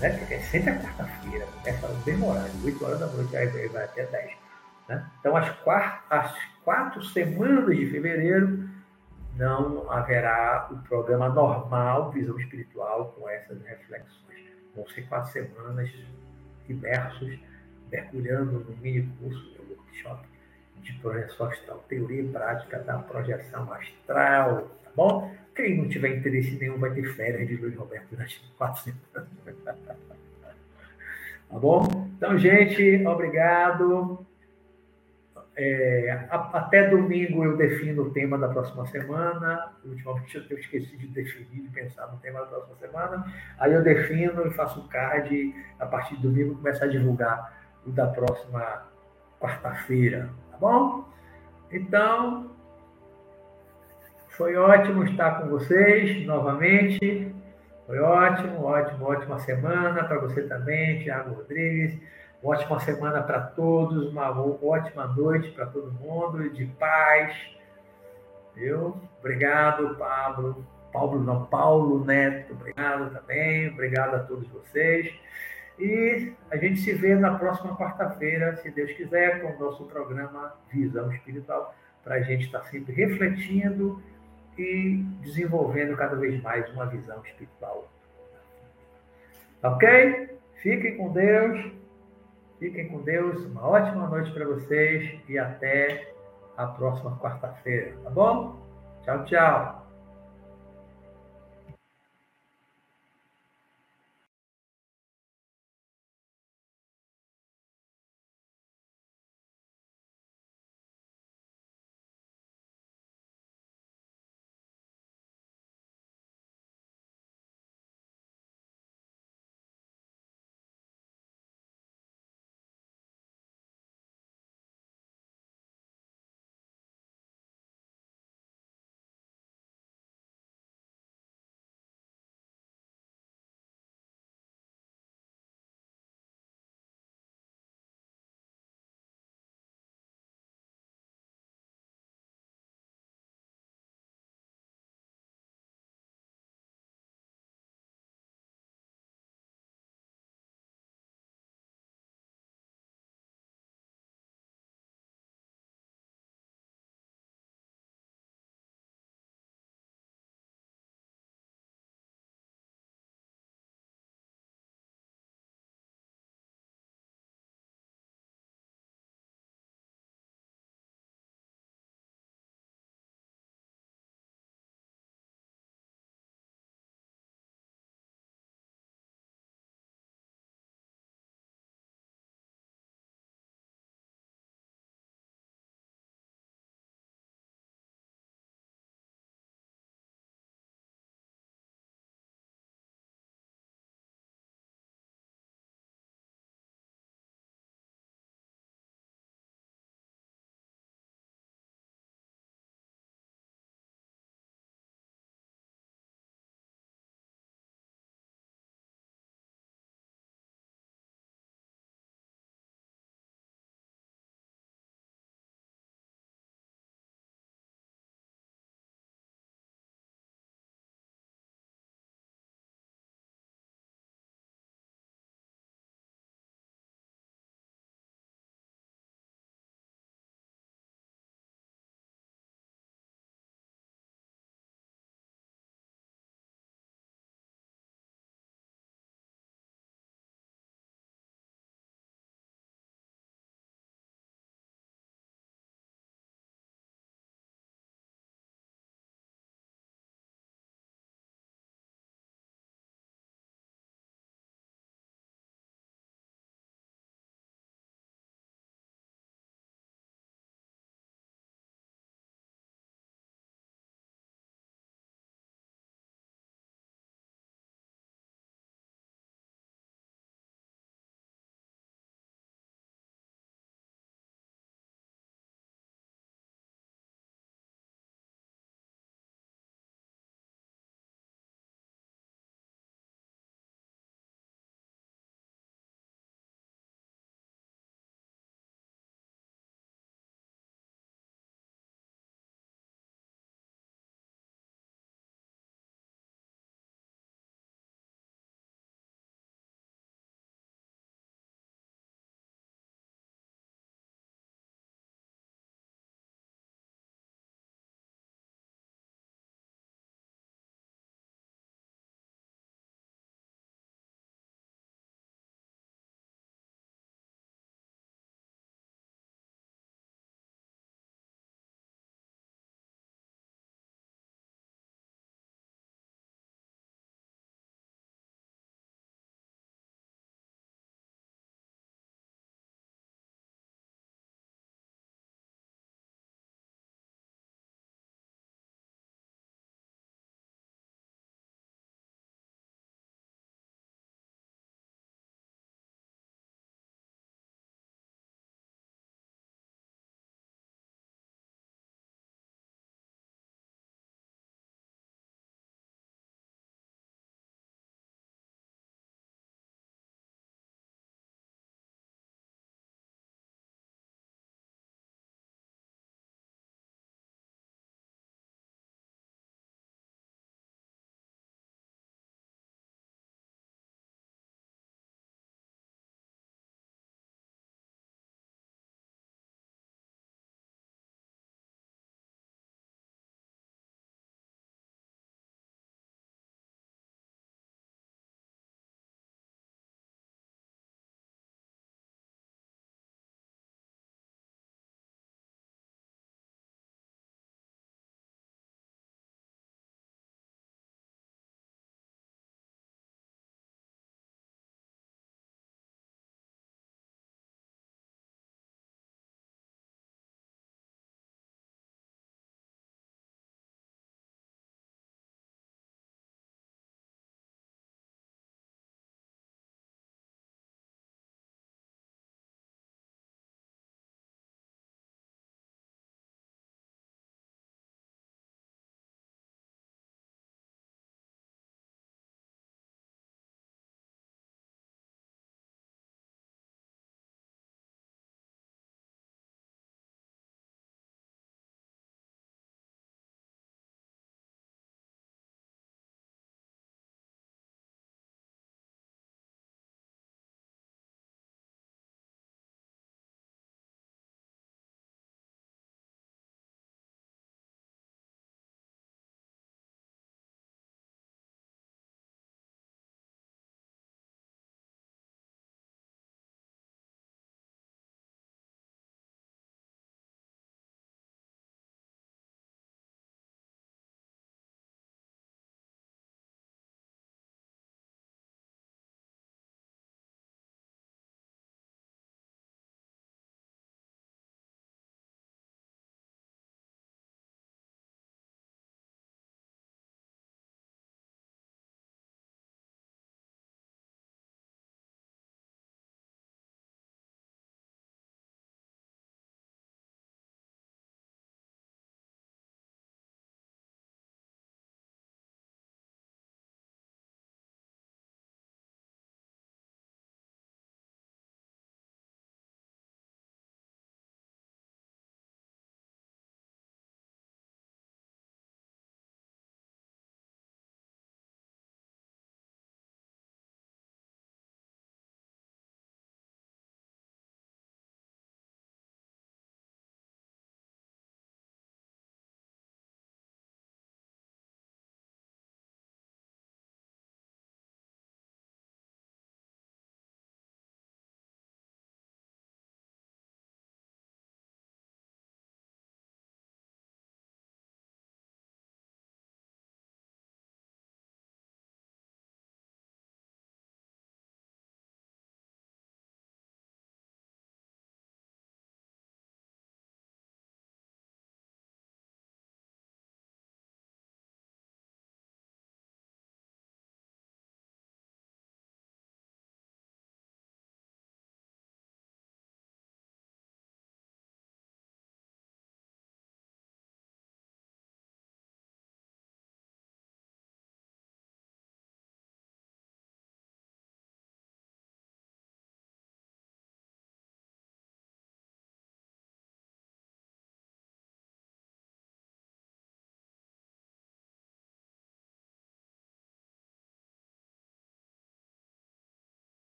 S1: né? É sempre a quarta-feira, começa no mesmo horário, 8 horas da noite, aí vai até 10. Né? Então, as quatro, as quatro semanas de fevereiro não haverá o programa normal Visão Espiritual com essas reflexões. Vão ser quatro semanas imersos, mergulhando no mini curso do workshop de projeção astral, teoria e prática da projeção astral, tá bom? Quem não tiver interesse nenhum vai ter férias de Luiz Roberto durante quatro semanas. Tá bom? Então, gente, obrigado. É, até domingo eu defino o tema da próxima semana. Ultimamente eu esqueci de definir, de pensar no tema da próxima semana. Aí eu defino e faço um card. A partir de domingo começar a divulgar o da próxima quarta-feira. Tá bom? Então, foi ótimo estar com vocês novamente. Foi ótimo, ótimo, ótima semana para você também, Tiago Rodrigues. Ótima semana para todos, uma ótima noite para todo mundo, de paz. Viu? Obrigado, Pablo. Paulo não, Paulo Neto, obrigado também. Obrigado a todos vocês. E a gente se vê na próxima quarta-feira, se Deus quiser, com o nosso programa Visão Espiritual, para a gente estar sempre refletindo e desenvolvendo cada vez mais uma visão espiritual. Ok? Fiquem com Deus. Fiquem com Deus. Uma ótima noite para vocês e até a próxima quarta-feira. Tá bom? Tchau, tchau.